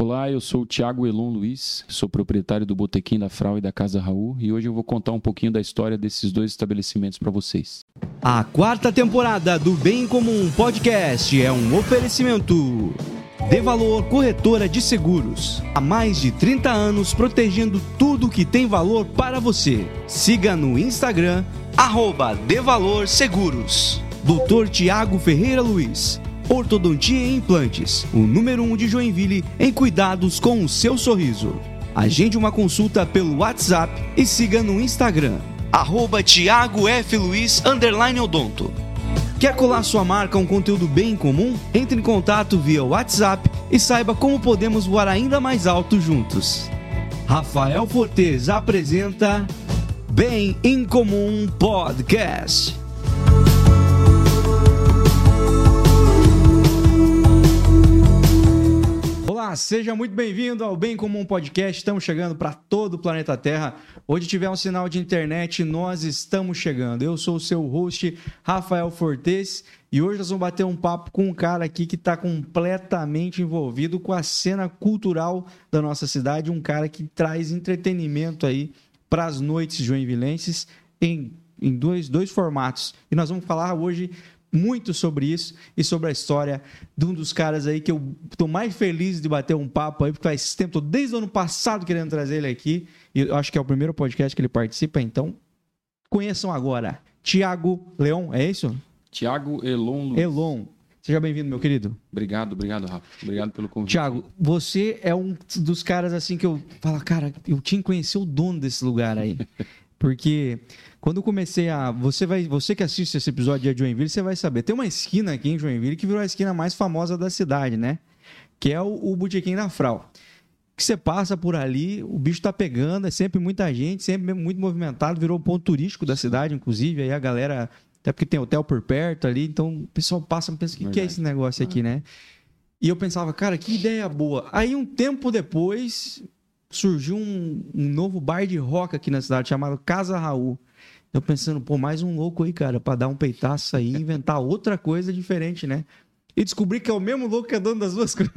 Olá, eu sou o Thiago Elon Luiz, sou proprietário do Botequim da Frau e da Casa Raul e hoje eu vou contar um pouquinho da história desses dois estabelecimentos para vocês. A quarta temporada do Bem Comum Podcast é um oferecimento. De Valor Corretora de Seguros. Há mais de 30 anos protegendo tudo que tem valor para você. Siga no Instagram, arroba De Valor Seguros. Doutor Tiago Ferreira Luiz. Ortodontia e Implantes. O número 1 um de Joinville em cuidados com o seu sorriso. Agende uma consulta pelo WhatsApp e siga no Instagram, arroba Tiago F. Luiz, odonto. Quer colar sua marca a um conteúdo bem comum? Entre em contato via WhatsApp e saiba como podemos voar ainda mais alto juntos. Rafael Fortes apresenta Bem em Comum Podcast. Olá, seja muito bem-vindo ao Bem Comum Podcast. Estamos chegando para todo o planeta Terra. Onde tiver um sinal de internet, nós estamos chegando. Eu sou o seu host, Rafael Fortes, e hoje nós vamos bater um papo com um cara aqui que está completamente envolvido com a cena cultural da nossa cidade, um cara que traz entretenimento aí para as noites joinvilenses em, em dois, dois formatos. E nós vamos falar hoje muito sobre isso e sobre a história de um dos caras aí que eu estou mais feliz de bater um papo aí, porque faz tempo, tô desde o ano passado querendo trazer ele aqui, e eu acho que é o primeiro podcast que ele participa, então conheçam agora. Tiago Leon, é isso? Tiago Elon Luiz. Elon. Seja bem-vindo, meu querido. Obrigado, obrigado, Rafa. Obrigado pelo convite. Tiago, você é um dos caras assim que eu falo, cara, eu tinha que conhecer o dono desse lugar aí. Porque quando eu comecei a. Você, vai, você que assiste esse episódio de Joinville, você vai saber. Tem uma esquina aqui em Joinville que virou a esquina mais famosa da cidade, né? Que é o, o Botequim da Frau. Que você passa por ali, o bicho tá pegando, é sempre muita gente, sempre muito movimentado, virou ponto turístico da cidade, inclusive. Aí a galera. Até porque tem hotel por perto ali, então o pessoal passa e pensa: o que, que é esse negócio aqui, né? E eu pensava, cara, que ideia boa. Aí um tempo depois surgiu um, um novo bar de rock aqui na cidade chamado Casa Raul. Eu pensando, pô, mais um louco aí, cara, pra dar um peitaço aí e inventar outra coisa diferente, né? E descobri que é o mesmo louco que é dono das duas coisas.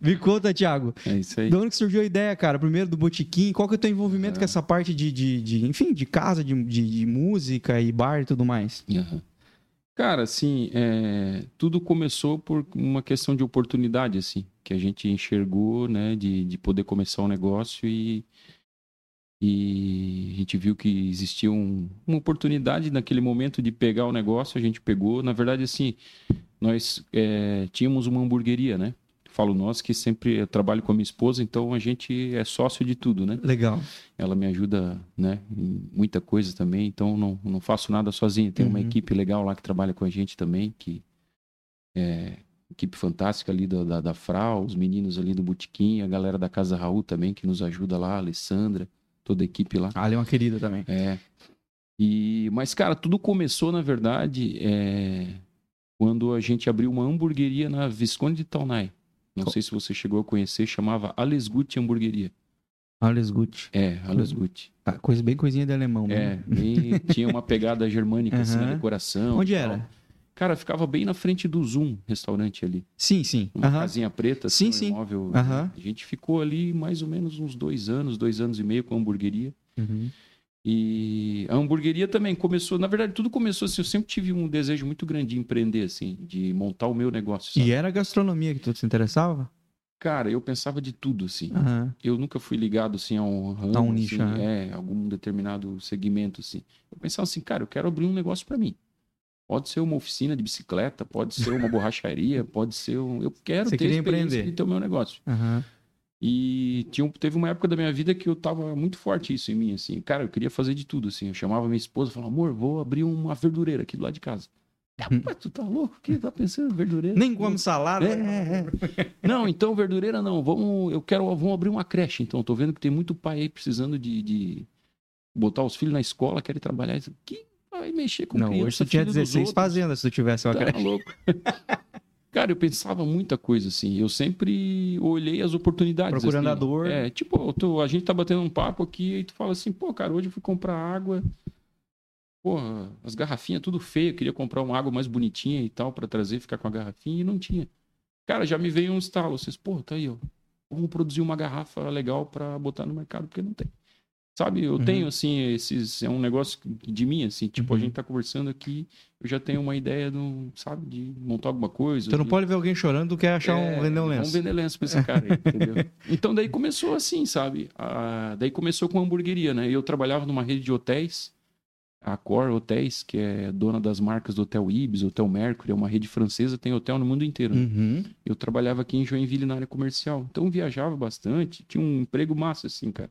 Me conta, Thiago. É isso aí. De onde que surgiu a ideia, cara? Primeiro do Botiquim, qual que é o teu envolvimento é. com essa parte de, de, de, enfim, de casa, de, de, de, música e bar e tudo mais? Uhum. Cara, assim, é... tudo começou por uma questão de oportunidade, assim, que a gente enxergou, né, de, de poder começar um negócio e e a gente viu que existia um, uma oportunidade naquele momento de pegar o negócio, a gente pegou. Na verdade, assim, nós é, tínhamos uma hamburgueria, né? Falo nós que sempre trabalho com a minha esposa, então a gente é sócio de tudo, né? Legal. Ela me ajuda, né, em muita coisa também, então não, não faço nada sozinho. Tem uhum. uma equipe legal lá que trabalha com a gente também, que é equipe fantástica ali da, da, da Frau, os meninos ali do Botequim, a galera da Casa Raul também, que nos ajuda lá, a Alessandra toda a equipe lá. Ah, ela é uma querida também. É. E, mas, cara, tudo começou, na verdade, é, quando a gente abriu uma hamburgueria na Visconde de Taunay. Não sei se você chegou a conhecer, chamava Alesgut Hamburgueria. Alesgut. É, Alesgut. Ah, coisa bem coisinha de alemão É, bem, tinha uma pegada germânica uhum. assim na decoração. Onde era? Tal. Cara, ficava bem na frente do Zoom restaurante ali. Sim, sim. Uma uhum. casinha preta, sim, assim, sim. Um imóvel. Uhum. A gente ficou ali mais ou menos uns dois anos, dois anos e meio com a hamburgueria. Uhum. E a hamburgueria também começou, na verdade, tudo começou assim. Eu sempre tive um desejo muito grande de empreender, assim, de montar o meu negócio. Sabe? E era a gastronomia que tu se interessava? Cara, eu pensava de tudo, assim. Uhum. Eu nunca fui ligado, assim, a um ramo, a um nicho, assim, é, algum determinado segmento, assim. Eu pensava assim, cara, eu quero abrir um negócio para mim. Pode ser uma oficina de bicicleta, pode ser uma borracharia, pode ser um... Eu quero Você ter experiência empreender. de ter o meu negócio. Uhum. E tinha, teve uma época da minha vida que eu tava muito forte isso em mim, assim. Cara, eu queria fazer de tudo, assim. Eu chamava minha esposa e falava, amor, vou abrir uma verdureira aqui do lado de casa. Mas tu tá louco? O que tá pensando? Verdureira? Nem come salada. É, é, é. Não, então verdureira não. Vamos, eu quero, vamos abrir uma creche. Então, tô vendo que tem muito pai aí precisando de, de botar os filhos na escola, querem trabalhar. Que vai mexer com Não, criança, hoje tu tinha filho dos 16 outros? fazendas se tu tivesse uma Tá creche. louco. Cara, eu pensava muita coisa, assim. Eu sempre olhei as oportunidades. Procurando assim. a dor. É, tipo, tô- a gente tá batendo um papo aqui e tu fala assim, pô, cara, hoje eu fui comprar água. Porra, as garrafinhas tudo feio. Eu queria comprar uma água mais bonitinha e tal pra trazer, ficar com a garrafinha e não tinha. Cara, já me veio um estalo. Vocês, pô, tá aí, ó. vamos produzir uma garrafa legal para botar no mercado, porque não tem. Sabe, eu Uhum. tenho, assim, esses. É um negócio de mim, assim. Tipo, a Uhum. gente tá conversando aqui, eu já tenho uma ideia, do, sabe, de montar alguma coisa. Você não de- pode ver alguém chorando, tu quer achar é, um vender um lenço. vender lenço pra esse cara aí, entendeu? Então daí começou assim, sabe? Daí começou com a hamburgueria, né? Eu trabalhava numa rede de hotéis, a Core Hotéis, que é dona das marcas do Hotel Ibis, Hotel Mercury, é uma rede francesa, tem hotel no mundo inteiro. né? Uhum. Eu trabalhava aqui em Joinville na área comercial. Então viajava bastante, tinha um emprego massa, assim, cara.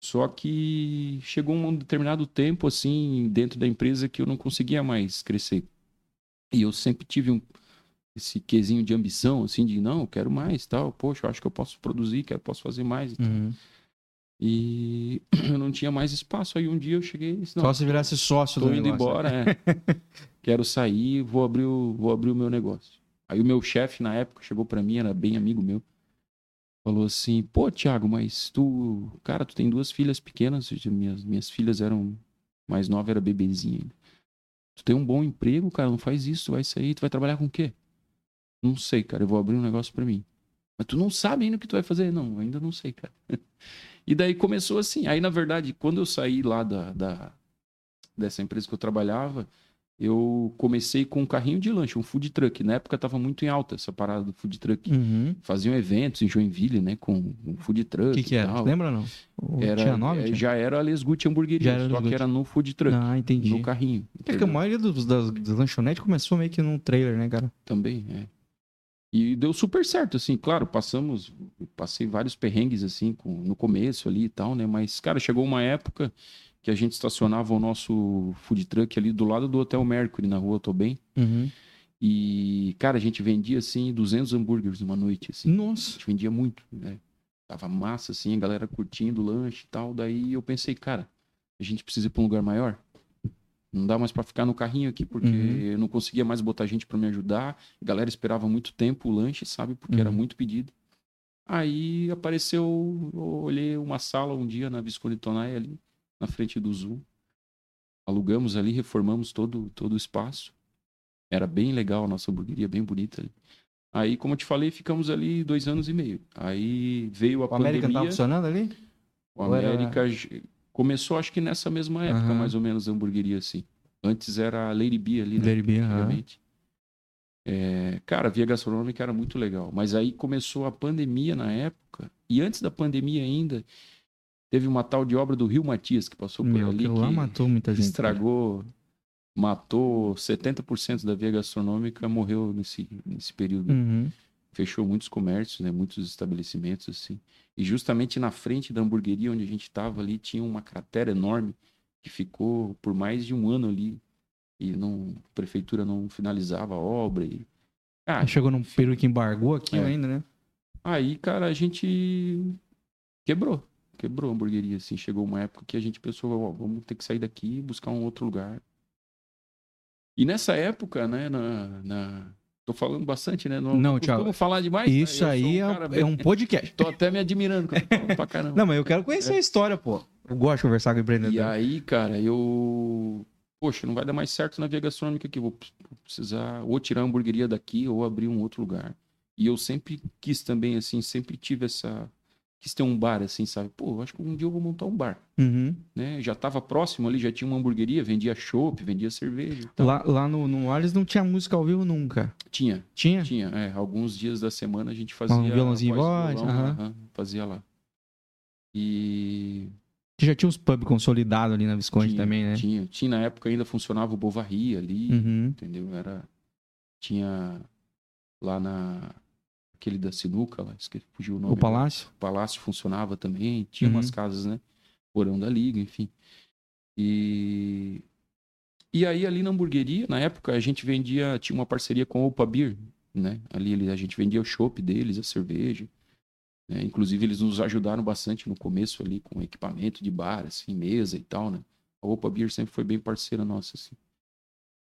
Só que chegou um determinado tempo, assim, dentro da empresa que eu não conseguia mais crescer. E eu sempre tive um, esse quesinho de ambição, assim, de não, eu quero mais, tal. Poxa, eu acho que eu posso produzir, que eu posso fazer mais. e tal. Uhum. E eu não tinha mais espaço. Aí um dia eu cheguei disse, não, Só se virasse sócio Tô do indo negócio. embora, é. Quero sair, vou abrir, o, vou abrir o meu negócio. Aí o meu chefe, na época, chegou pra mim, era bem amigo meu. Falou assim, pô, Thiago, mas tu... Cara, tu tem duas filhas pequenas. Minhas, minhas filhas eram... Mais nova era bebezinha ainda. Tu tem um bom emprego, cara, não faz isso. Vai sair, tu vai trabalhar com o quê? Não sei, cara, eu vou abrir um negócio pra mim. Mas tu não sabe ainda o que tu vai fazer? Não, ainda não sei, cara. E daí começou assim. Aí, na verdade, quando eu saí lá da, da, dessa empresa que eu trabalhava, eu comecei com um carrinho de lanche, um food truck. Na época tava muito em alta essa parada do food truck. Uhum. Faziam eventos em Joinville, né, com um food truck. O que, que era? tal. Lembra não? Era, tinha nome? é, Tinha? Já era a Lesgut Hamburgueria, Já era só que era no food truck, Ah, entendi. no carrinho. É que a maioria dos, das, das lanchonetes começou meio que num trailer, né, cara? Também, é. E deu super certo, assim, claro, passamos, passei vários perrengues, assim, com- no começo ali e tal, né? Mas, cara, chegou uma época que a gente estacionava o nosso food truck ali do lado do Hotel Mercury, na rua Tobem. Uhum. E, cara, a gente vendia, assim, 200 hambúrgueres numa noite, assim. A Nossa. gente vendia muito, né? Tava massa, assim, a galera curtindo o lanche e tal. Daí eu pensei, cara, a gente precisa ir pra um lugar maior. Não dá mais pra ficar no carrinho aqui, porque Uhum. eu não conseguia mais botar gente pra me ajudar. A galera esperava muito tempo o lanche, sabe? Porque era Uhum. muito pedido. Aí apareceu, eu olhei uma sala um dia na Visconde Tonai ali, na frente do Zoom. Alugamos ali, reformamos todo, todo o espaço. Era bem legal a nossa hamburgueria, bem bonita ali. Aí, como eu te falei, ficamos ali dois anos e meio. Aí veio a O América pandemia. tava funcionando ali? O Ou era- América j- começou, acho que nessa mesma época, mais ou menos, a hamburgueria, assim. Antes era a Lady B ali, né? Lady B, antigamente. É, cara, a via gastronômica era muito legal. Mas aí começou a pandemia na época. E antes da pandemia ainda, teve uma tal de obra do Rio Matias que passou por Meu, ali. aquilo lá que matou muita gente. estragou, matou 70% da via gastronômica, morreu nesse, nesse período Uhum. fechou muitos comércios, né, muitos estabelecimentos assim. E justamente na frente da hamburgueria onde a gente estava ali tinha uma cratera enorme que ficou por mais de um ano ali e não a prefeitura não finalizava a obra e ah, Chegou num período que embargou aquilo É. ainda, né? aí cara a gente quebrou, quebrou a hamburgueria assim, chegou uma época que a gente pensou, ó, vamos ter que sair daqui e buscar um outro lugar. E nessa época, né, na, na... tô falando bastante, né, não, Não, Thiago, falar demais. né? Isso sou aí um é, cara é um podcast. Tô até me admirando, cara. Falo pra caramba. Não, mas eu quero conhecer a história, pô. Eu gosto de conversar com e empreendedor. aí, cara, eu. Poxa, não vai dar mais certo na via gastronômica aqui. Vou precisar ou tirar a hamburgueria daqui ou abrir um outro lugar. E eu sempre quis também, assim, sempre tive essa. Quis ter um bar, assim, sabe? Pô, acho que um dia eu vou montar um bar, Uhum. né? Já tava próximo ali, já tinha uma hamburgueria, vendia chopp, vendia cerveja e tal. Lá, lá no, no Ares não tinha música ao vivo nunca. Tinha, Tinha? tinha. É, alguns dias da semana a gente fazia. Um violãozinho em voz, violão, aham. aham, fazia lá. E já tinha uns pubs consolidados ali na Visconde tinha, também, né? Tinha, tinha. Na época ainda funcionava o Bovarri ali, Uhum. entendeu? Era. Tinha lá na. Aquele da Sinuca, lá, esqueci, fugiu o nome. O Palácio? O Palácio funcionava também. Tinha Uhum. umas casas, né? Porão da Liga, enfim. E. E aí, ali na hamburgueria, na época, a gente vendia. Tinha uma parceria com a Opa Beer, né? Ali a gente vendia o chopp deles, a cerveja. né? Inclusive, eles nos ajudaram bastante no começo ali com equipamento de bar, assim, mesa e tal, né? A Opa Beer sempre foi bem parceira nossa, assim.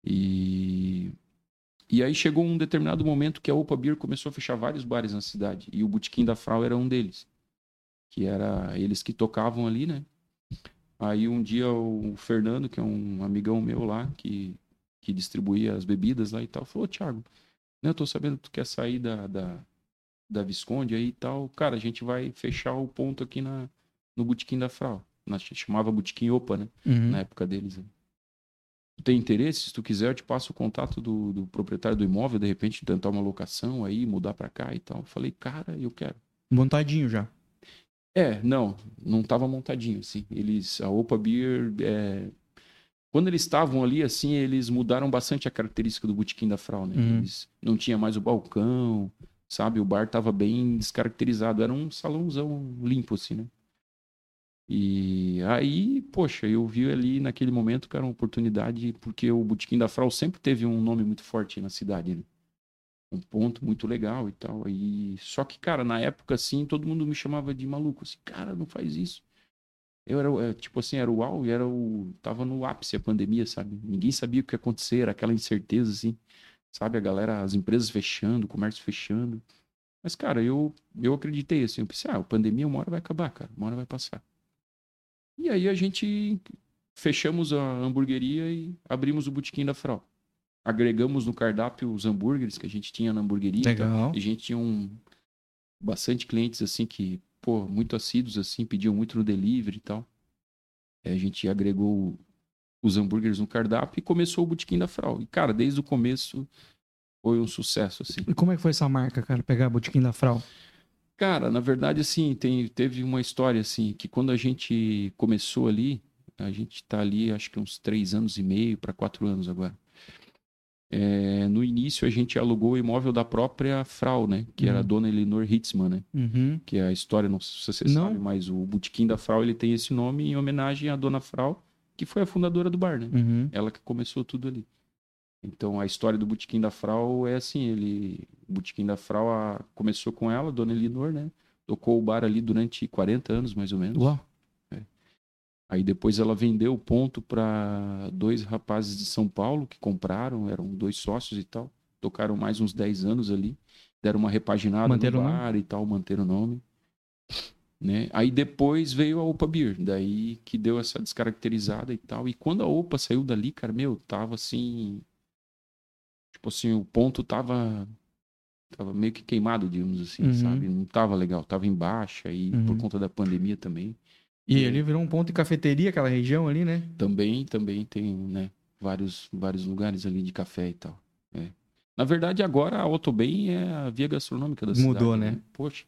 E. E aí chegou um determinado momento que a Opa Beer começou a fechar vários bares na cidade. E o Botequim da Frau era um deles. Que era eles que tocavam ali, né? Aí um dia o Fernando, que é um amigão meu lá, que, que distribuía as bebidas lá e tal, falou, "Ô, Thiago, né, eu tô sabendo que tu quer sair da, da, da Visconde aí e tal. Cara, a gente vai fechar o ponto aqui na, no Botequim da Frau. Nós chamava Botequim Opa, né? Uhum. Na época deles. Né? Tu tem interesse? Se tu quiser, eu te passo o contato do, do proprietário do imóvel, de repente tentar uma locação aí, mudar pra cá e tal. Eu falei, cara, eu quero. Montadinho já. É, não, não tava montadinho, assim. Eles, a Opa Beer, é, quando eles estavam ali, assim, eles mudaram bastante a característica do botequim da Frau, né? Uhum. Eles não tinha mais o balcão, sabe? O bar tava bem descaracterizado, era um salãozão limpo, assim, né? E aí, poxa, eu vi ali naquele momento que era uma oportunidade, porque o botequim da Frau sempre teve um nome muito forte na cidade, né? Um ponto muito legal e tal. E só que, cara, na época assim, todo mundo me chamava de maluco, assim, cara, não faz isso. Eu era, é, tipo assim, era o uau, e era o tava no ápice a pandemia, sabe? Ninguém sabia o que ia acontecer, era aquela incerteza assim, sabe? A galera, as empresas fechando, o comércio fechando. Mas, cara, eu eu acreditei assim, eu pensei, ah, a pandemia uma hora vai acabar, cara, uma hora vai passar. E aí a gente fechamos a hamburgueria e abrimos o botequim da Frau. Agregamos no cardápio os hambúrgueres que a gente tinha na hamburgueria. e tal. Legal. E a gente tinha um bastante clientes assim que, pô, muito assíduos assim, pediam muito no delivery e tal. Aí a gente agregou os hambúrgueres no cardápio e começou o botequim da Frau. E cara, desde o começo foi um sucesso assim. E como é que foi essa marca, cara? Pegar Botequim da Frau. Cara, na verdade, assim, tem, teve uma história, assim, que quando a gente começou ali, a gente tá ali, acho que uns três anos e meio para quatro anos agora. É, no início, a gente alugou o imóvel da própria Frau, né? Que era a Uhum. dona Elinor Hitzmann, né? Uhum. Que é a história, não sei se você Não. sabe, mas o Botequim da Frau, ele tem esse nome em homenagem à dona Frau, que foi a fundadora do bar, né? Uhum. Ela que começou tudo ali. Então a história do Botequim da Frau é assim, ele, o Botequim da Frau a- começou com ela, Dona Elinor, né? Tocou o bar ali durante 40 anos, mais ou menos. Uau. Aí depois ela vendeu o ponto para dois rapazes de São Paulo que compraram, eram dois sócios e tal. Tocaram mais uns 10 anos ali, deram uma repaginada Manteram no bar e tal, manteram o nome. Né? Aí depois veio a Opa Beer, daí que deu essa descaracterizada e tal. E quando a Opa saiu dali, cara, meu, tava assim. Tipo assim, o ponto tava. Tava meio que queimado, digamos assim, Uhum. sabe? Não tava legal, tava em baixa e Uhum. por conta da pandemia também. E É. ele virou um ponto de cafeteria, aquela região ali, né? Também, também tem, né, vários, vários lugares ali de café e tal. é. Na verdade, agora a Autobem é a via gastronômica da cidade. Mudou, né? Poxa,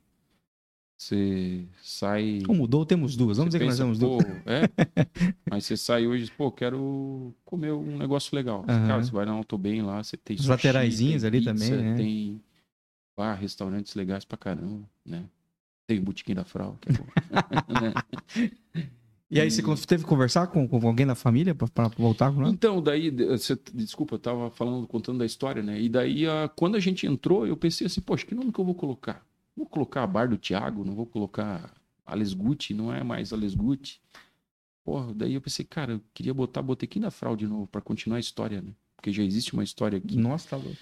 você sai... Ou mudou, temos duas. Vamos você dizer que nós pensa, temos duas. é? Mas você sai hoje, pô, quero comer um negócio legal. Aham. Cara, você vai na Autobem lá, você tem Os lateraizinhos tem ali pizza, também, né? Tem ah, restaurantes legais pra caramba, né? Tem o Botequim da Frau, que é bom. E aí, você teve que conversar com, com alguém da família pra, pra voltar com? Então, daí, você, desculpa, eu tava falando, contando da história, né? E daí, a- quando a gente entrou, eu pensei assim, poxa, que nome que eu vou colocar? Vou colocar a Bar do Thiago, não vou colocar Ales Gucci, não é mais Ales Gucci. Porra, daí eu pensei, cara, eu queria botar Botequim da Frau de novo, pra continuar a história, né? Porque já existe uma história aqui. Nossa, tá louco.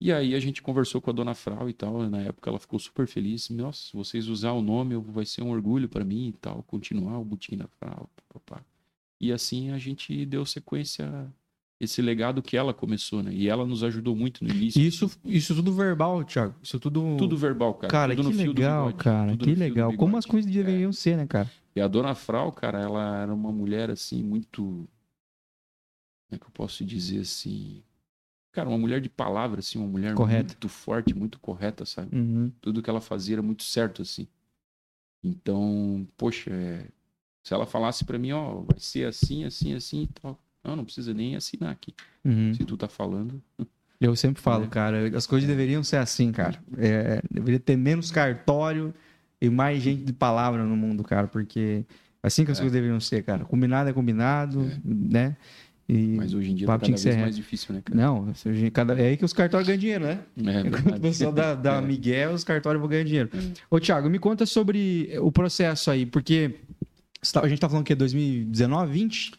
E aí a gente conversou com a dona Frau e tal, na época ela ficou super feliz. Nossa, se vocês usar o nome, eu- vai ser um orgulho pra mim e tal, continuar o Botequim da Frau, papapá. E assim a gente deu sequência esse legado que ela começou, né? E ela nos ajudou muito no início. Isso, isso tudo verbal, Thiago. Isso tudo. Tudo verbal, cara. Cara, tudo que legal, bigode, cara. Que legal. Como as coisas deveriam ser, né, cara? E a dona Frau, cara, ela era uma mulher assim, muito. Como é que eu posso dizer assim? Cara, uma mulher de palavra, assim, uma mulher Correta. muito forte, muito correta, sabe? Uhum. tudo que ela fazia era muito certo, assim. Então, poxa, é, se ela falasse pra mim, ó, vai ser assim, assim, assim e tal. Não, não precisa nem assinar aqui. Uhum. Se tu tá falando. Eu sempre falo, É. cara, as coisas deveriam ser assim, cara. É, deveria ter menos cartório e mais gente de palavra no mundo, cara, porque assim que as É. coisas deveriam ser, cara. Combinado é combinado, né? E Mas hoje em dia tá cada vez ser mais difícil, né, cara? não, cada- é aí que os cartórios ganham dinheiro, né? É o pessoal dá, dá É. Miguel, os cartórios vão ganhar dinheiro. Ô, Thiago, me conta sobre o processo aí, porque tá- a gente tá falando que é 2019, 20?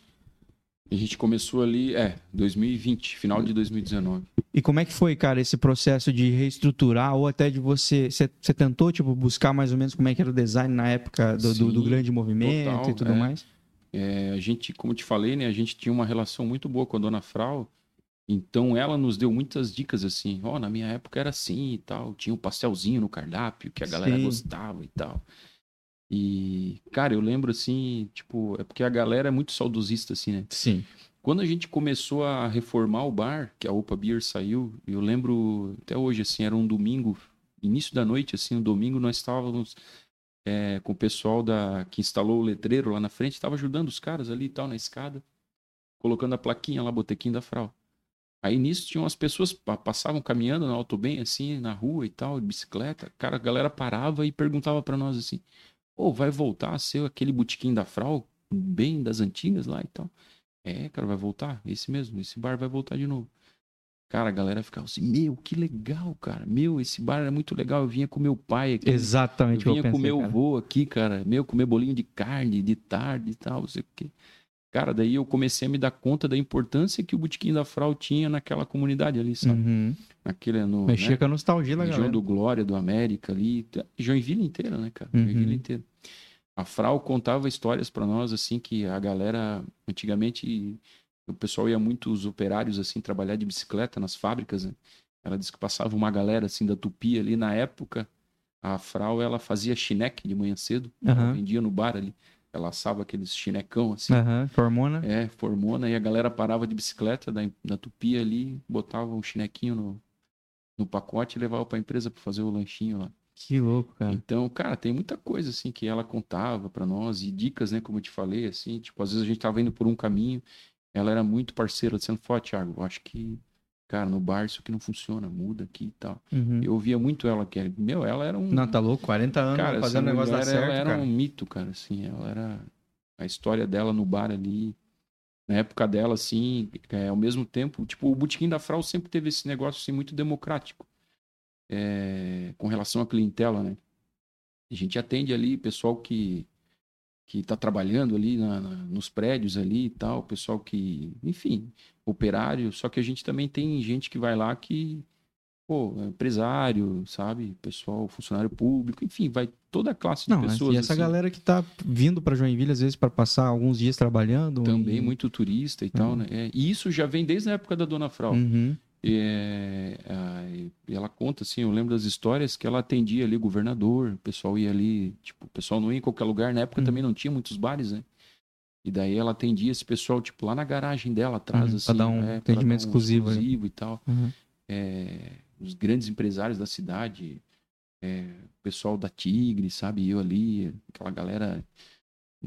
A gente começou ali, é, 2020, final de 2019. E como é que foi, cara, esse processo de reestruturar ou até de você. Você, tentou, tipo, buscar mais ou menos como é que era o design na época do, do- do Sim, grande movimento total, e tudo é. mais? É, a gente, como eu te falei, né, a gente tinha uma relação muito boa com a dona Frau Então ela nos deu muitas dicas assim, ó, na minha época era assim e tal, tinha um pastelzinho no cardápio que a galera Sim. gostava e tal. E, cara, eu lembro assim, tipo, é porque a galera é muito saudosista assim, né? Sim. Quando a gente começou a reformar o bar, que a Opa Beer saiu, eu lembro até hoje, assim, era um domingo, início da noite, assim, um domingo, nós estávamos é, com o pessoal da que instalou o letreiro lá na frente, estava ajudando os caras ali e tal, na escada, colocando a plaquinha lá, Botequim da Frau. Aí nisso tinham as pessoas pa- passavam caminhando na auto bem assim, na rua e tal, de bicicleta. Cara, a galera parava e perguntava pra nós assim: "Ô, vai voltar a ser aquele botequim da Frau, bem das antigas lá e tal?" É, cara, vai voltar, esse mesmo, esse bar vai voltar de novo. Cara, a galera ficava assim: "Meu, que legal, cara. Meu, esse bar era muito legal. Eu vinha com meu pai aqui. Exatamente Eu vinha eu com pensei, meu cara. avô aqui, cara. Meu, comer bolinho de carne de tarde e tal, não sei o quê. Cara, daí eu comecei a me dar conta da importância que o Botequim da Frau tinha naquela comunidade ali, sabe? Uhum. Naquele, no, Mexia né? com a nostalgia da região galera. do Glória, do América ali. tá- Joinville inteira, né, cara? Uhum. Joinville inteira. A Frau contava histórias pra nós, assim, que a galera, antigamente, o pessoal ia muito, os operários, assim, trabalhar de bicicleta nas fábricas, né? Ela disse que passava uma galera, assim, da Tupi ali. Na época, a Frau, ela fazia chineque de manhã cedo. Aham. vendia no bar ali. Ela assava aqueles chinecão, assim. Aham, Formona. É, formona, e a galera parava de bicicleta da, da Tupi ali, botava um chinequinho no, no pacote e levava pra empresa pra fazer o lanchinho lá. Que louco, cara. Então, cara, tem muita coisa assim que ela contava pra nós e dicas, né, como eu te falei, assim, tipo, às vezes a gente tava indo por um caminho, ela era muito parceira, dizendo, ó, Thiago, eu acho que, cara, no bar isso aqui não funciona, muda aqui e tal. Uhum. Eu ouvia muito ela, que, meu, ela era um... Não, tá louco? 40 anos Cara, fazendo o essa negócio dar mulher, certo, ela era cara. um mito, cara, assim, ela era a história dela no bar ali, na época dela, assim, é, ao mesmo tempo, tipo, o Botequim da Frau sempre teve esse negócio, assim, muito democrático, é, com relação à clientela, né? A gente atende ali pessoal que que tá trabalhando ali na- na- nos prédios ali e tal, pessoal que, enfim, operário, só que a gente também tem gente que vai lá que pô, é empresário, sabe? Pessoal, funcionário público, enfim, vai toda a classe de Não, pessoas. e essa assim. galera que tá vindo pra Joinville, às vezes, pra passar alguns dias trabalhando. Também e- muito turista e tal, Uhum. né? É, e isso já vem desde a época da Dona Frau. Uhum. É, a- e ela conta assim, eu lembro das histórias que ela atendia ali governador, o pessoal ia ali, tipo, o pessoal não ia em qualquer lugar, na época Uhum. também não tinha muitos bares, né? E daí ela atendia esse pessoal, tipo, lá na garagem dela atrás, Uhum, assim. pra dar um é, atendimento exclusivo, né? exclusivo e tal. Uhum. É, os grandes empresários da cidade, é, o pessoal da Tigre, sabe? Eu ali, aquela galera.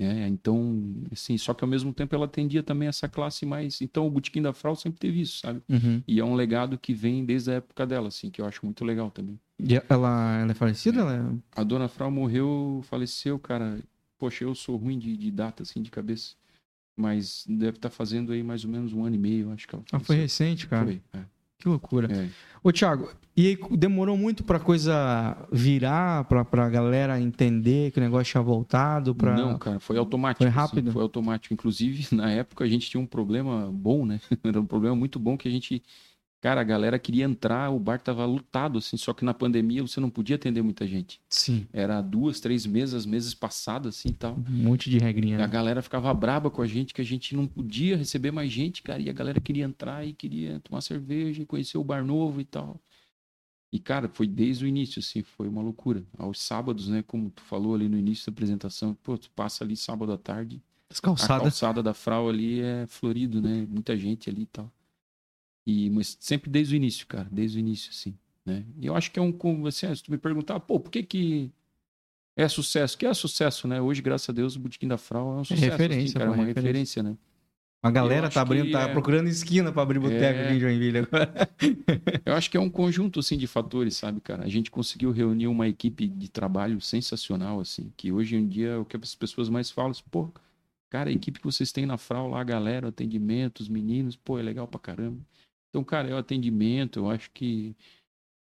Né? Então, assim, só que ao mesmo tempo ela atendia também essa classe mais. Então o Botequim da Frau sempre teve isso, sabe? Uhum. E é um legado que vem desde a época dela, assim, que eu acho muito legal também. E ela, ela é falecida? Ela é... A dona Frau morreu, faleceu, cara. Poxa, eu sou ruim de, de data, assim, de cabeça. Mas deve estar fazendo aí mais ou menos um ano e meio, acho que ela Ah, foi recente, cara. Foi, é. Que loucura. É. Ô, Thiago, e aí demorou muito pra coisa virar, pra, pra galera entender que o negócio tinha voltado? Pra... Não, cara, foi automático. Foi assim, rápido? foi automático. Inclusive, na época, a gente tinha um problema bom, né? Era um problema muito bom que a gente. Cara, a galera queria entrar, o bar tava lotado, assim, só que na pandemia você não podia atender muita gente. Sim. Era duas, três mesas, meses passadas, assim e tal. Um monte de regrinha. E a né? galera ficava braba com a gente, que a gente não podia receber mais gente, cara. E a galera queria entrar e queria tomar cerveja e conhecer o bar novo e tal. E, cara, foi desde o início, assim, foi uma loucura. Aos sábados, né, como tu falou ali no início da apresentação, pô, tu passa ali sábado à tarde, As a calçadas. calçada da Frau ali é florido, né? Muita gente ali e tal. E, mas sempre desde o início, cara, desde o início, assim, né? E eu acho que é um, como assim, se tu me perguntar, pô, por que que é sucesso? Que é sucesso, né? Hoje, graças a Deus, o Botequim da Frau é um sucesso, referência, assim, cara, é uma referência. referência, né? A galera tá abrindo, tá é- procurando esquina pra abrir boteco É. aqui em Joinville agora. Eu acho que é um conjunto, assim, de fatores, sabe, cara? A gente conseguiu reunir uma equipe de trabalho sensacional, assim, que hoje em dia é o que as pessoas mais falam, assim, pô, cara, a equipe que vocês têm na Frau lá, a galera, atendimento, os meninos, pô, é legal pra caramba. Então, cara, é o atendimento, eu acho que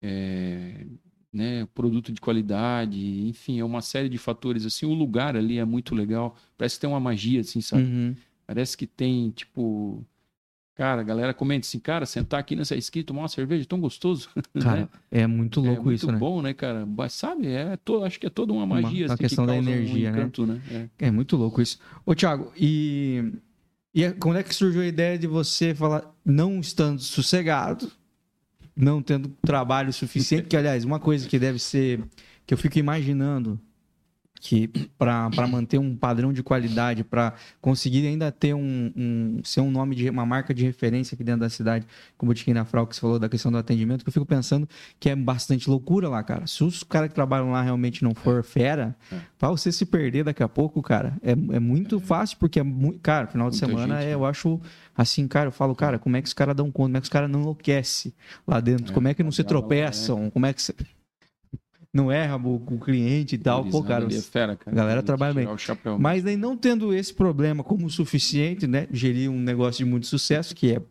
é, né, produto de qualidade, enfim, é uma série de fatores, assim, o lugar ali é muito legal, parece que tem uma magia, assim, sabe? Uhum. Parece que tem, tipo. Cara, a galera comenta assim, cara, sentar aqui nessa esquina, tomar uma cerveja, tão gostoso. Cara, é muito é louco muito isso, né? bom, né, cara? Mas, sabe, é acho que é toda uma magia. uma assim, questão que da energia, um né? encanto, né? É. É muito louco isso. Ô, Thiago, e E é- quando é que surgiu a ideia de você falar, não estando sossegado, não tendo trabalho suficiente, que aliás, uma coisa que deve ser, que eu fico imaginando, que para manter um padrão de qualidade, para conseguir ainda ter um, um- ser um nome de uma marca de referência aqui dentro da cidade, como o Botiquim da Frau, que você falou da questão do atendimento, que eu fico pensando que é bastante loucura lá, cara. Se os caras que trabalham lá realmente não for fera, É. pra você se perder daqui a pouco, cara, é, é muito fácil, porque é muito. Cara, final de Muita semana gente, é, né? eu acho assim, cara, eu falo, cara, como é que os caras dão conta? Como é que os caras não enlouquecem lá dentro? É, como é que não se tropeçam? Como é que você. Não erra o, o cliente e tal. Pô, cara. é fera, cara. a galera trabalha bem. Mas aí não tendo esse problema como o suficiente, né? Gerir um negócio de muito sucesso, que é,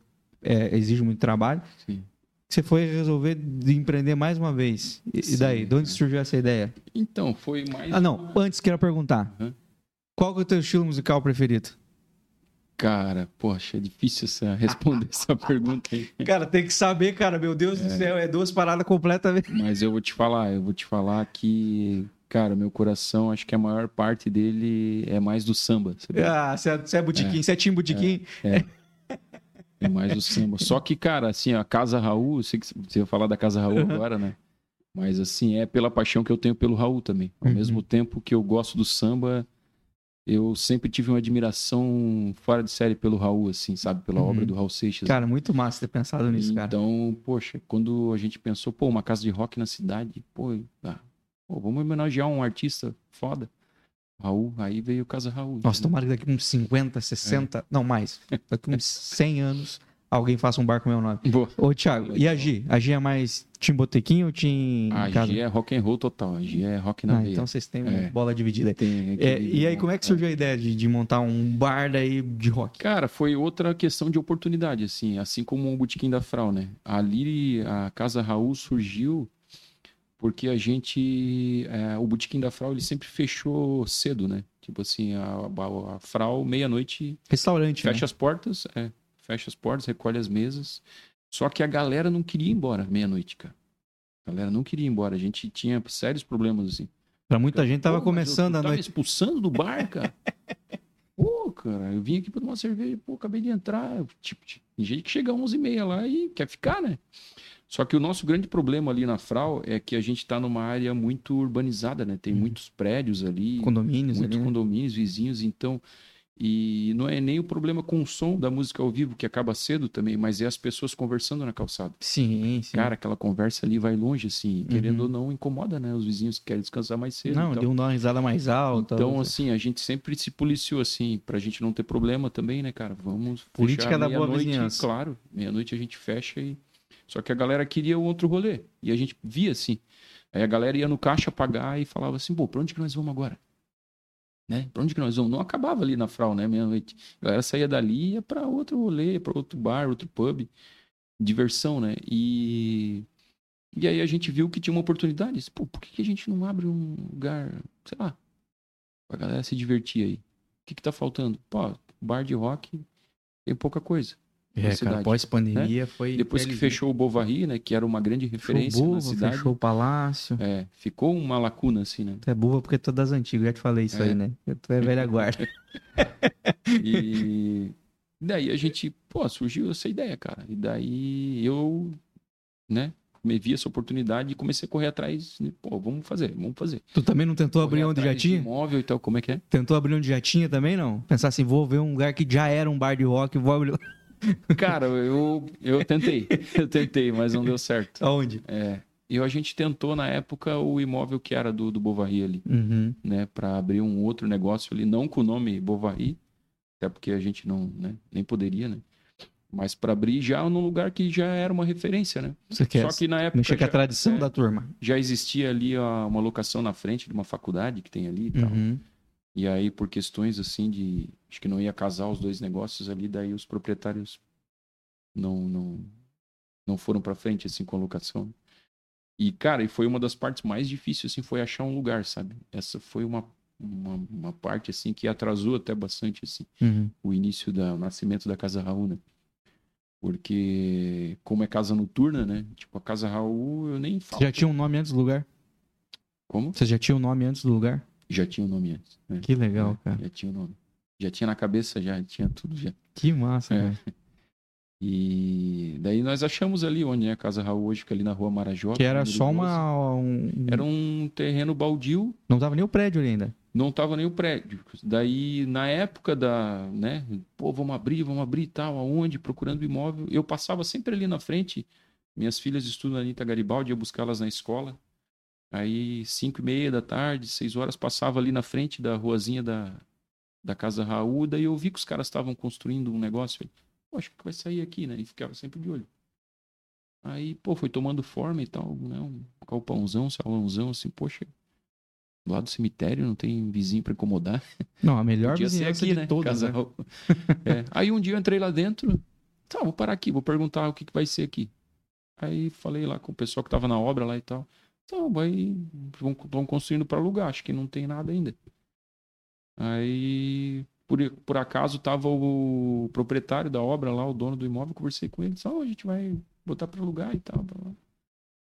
é- exige muito trabalho. Sim. Você foi resolver de empreender mais uma vez. E, e Sim, daí? De onde é. surgiu essa ideia? Então, foi mais. Ah, não. Antes quero perguntar. Uhum. Qual é o teu estilo musical preferido? Cara, poxa, é difícil essa, responder essa pergunta aí. Cara, tem que saber, cara. Meu Deus do céu, é duas paradas completamente. Mas eu vou te falar, eu vou te falar que, cara, meu coração, acho que a maior parte dele é mais do samba, sabe? Ah, você é, é botiquim, você é time botiquim. É mais do samba. Só que, cara, assim, a Casa Raul, eu sei que você ia falar da Casa Raul Uhum. agora, né? Mas, assim, é pela paixão que eu tenho pelo Raul também. Ao Uhum. mesmo tempo que eu gosto do samba, eu sempre tive uma admiração fora de série pelo Raul, assim, sabe? Pela Uhum. obra do Raul Seixas. Cara, muito massa ter pensado nisso, cara. Então, poxa, quando a gente pensou, pô, uma casa de rock na cidade, pô, ah, pô, vamos homenagear um artista foda. Raul, aí veio Casa Raul. Nossa, entendeu? tomara que daqui uns 50, 60, não mais, daqui uns 100 anos, alguém faça um bar com o meu nome. Boa. Ô, Thiago, e a Gi? A Gi é mais Tim Botequim ou Tim A Casa? G é rock and roll total, a G é rock na Ah, veia. então vocês têm É. bola dividida. Tem É, e aí, como é que surgiu a ideia de, de montar um bar daí de rock? Cara, foi outra questão de oportunidade, assim, assim como o Botequim da Frau, né? Ali, a Casa Raul surgiu porque a gente, é, o Botequim da Frau, ele sempre fechou cedo, né? Tipo assim, a, a, a Frau, meia-noite, Restaurante, fecha né? as portas, é, fecha as portas, recolhe as mesas. Só que a galera não queria ir embora meia-noite, cara. A galera não queria ir embora. A gente tinha sérios problemas, assim. Pra muita gente tava começando eu, a me noite. expulsando do bar, cara. pô, cara, eu vim aqui pra tomar cerveja, pô, acabei de entrar. Tipo, tem gente que chega às 11h30 lá e quer ficar, né? Só que o nosso grande problema ali na Frau é que a gente tá numa área muito urbanizada, né? Tem Uhum. muitos prédios ali, Condomínios muitos ali, né? condomínios, vizinhos, então. E não é nem o problema com o som da música ao vivo, que acaba cedo também, mas é as pessoas conversando na calçada. Sim, sim. Cara, aquela conversa ali vai longe, assim, querendo Uhum. ou não, incomoda, né? Os vizinhos que querem descansar mais cedo. não, e tal. deu uma risada mais alta. Então, assim, a gente sempre se policiou, assim, pra gente não ter problema também, né, cara? Vamos. Política fechar da boa meia-noite, vizinhança. Claro, meia-noite a gente fecha e. Só que a galera queria outro rolê. E a gente via assim. Aí a galera ia no caixa pagar e falava assim, pô, pra onde que nós vamos agora? Né? Pra onde que nós vamos? Não acabava ali na Frau, né, meia-noite. A galera saía dali e ia pra outro rolê, pra outro bar, outro pub. Diversão, né? E. E aí a gente viu que tinha uma oportunidade. Pô, por que, que a gente não abre um lugar, sei lá, pra galera se divertir aí? O que que tá faltando? Pô, bar de rock tem pouca coisa. É, cara, pós-pandemia foi. Depois que fechou o Bovary, né, que era uma grande referência Buva, na cidade, fechou o Palácio. é, ficou uma lacuna assim, né? Tu é buva porque tu é das antigas, já te falei isso É. aí, né? Tu é velha guarda. E daí a gente, pô, surgiu essa ideia, cara. E daí eu, né, me vi essa oportunidade e comecei a correr atrás, né, pô, vamos fazer, vamos fazer. Tu também não tentou abrir Correr onde já tinha? Imóvel e tal, como é que é? Tentou abrir onde já tinha também, não? Pensar assim, vou ver um lugar que já era um bar de rock, vou abrir. Cara, eu, eu tentei, eu tentei, mas não deu certo. Aonde? É, e a gente tentou na época o imóvel que era do, do Bovary ali, Uhum. né, para abrir um outro negócio ali, não com o nome Bovary, até porque a gente não, né, nem poderia, né, mas para abrir já num lugar que já era uma referência, né. Você quer Só que na época mexer com a tradição é. da turma. já existia ali ó, uma locação na frente de uma faculdade que tem ali e tal. Uhum. E aí, por questões assim de. Acho que não ia casar os dois negócios ali, daí os proprietários não não, não foram pra frente assim com a locação. E, cara, e foi uma das partes mais difíceis, assim, foi achar um lugar, sabe? Essa foi uma, uma, uma parte, assim, que atrasou até bastante, assim, Uhum. o início do nascimento da Casa Raul, né? Porque, como é casa noturna, né? Tipo, a Casa Raul, eu nem Você falo. já tinha um nome antes do lugar? Como? Você já tinha um nome antes do lugar? Já tinha o nome antes. né? Que legal, É, cara. Já tinha o nome. Já tinha na cabeça, já tinha tudo já. Que massa, É. cara. E daí nós achamos ali onde é a Casa Raul hoje, fica ali na rua Marajó. Que era só 12. uma. um- Era um terreno baldio, Não tava nem o prédio ali ainda. não tava nem o prédio. Daí, na época da, né, pô, vamos abrir, vamos abrir e tal, aonde, procurando imóvel, eu passava sempre ali na frente, minhas filhas estudam ali em Garibaldi, ia buscá-las na escola, aí cinco e meia da tarde, seis horas, passava ali na frente da ruazinha da, da Casa Raul, daí eu vi que os caras estavam construindo um negócio, falei, pô, acho que vai sair aqui, né, e ficava sempre de olho. Aí, pô, foi tomando forma e tal, né, um calpãozão, salãozão, assim, poxa, do lado do cemitério, não tem vizinho pra incomodar. Não, a melhor Podia ser vizinhança aqui, de né? todas, Casa né? É. Aí um dia eu entrei lá dentro, tá, vou parar aqui, vou perguntar o que, que vai ser aqui. Aí falei lá com o pessoal que tava na obra lá e tal. Então, vai, vão, vão construindo para alugar, acho que não tem nada ainda. Aí, por, por acaso, tava o proprietário da obra lá, o dono do imóvel, conversei com ele, disse, "Ó, a gente vai botar para alugar e tal. blá, blá."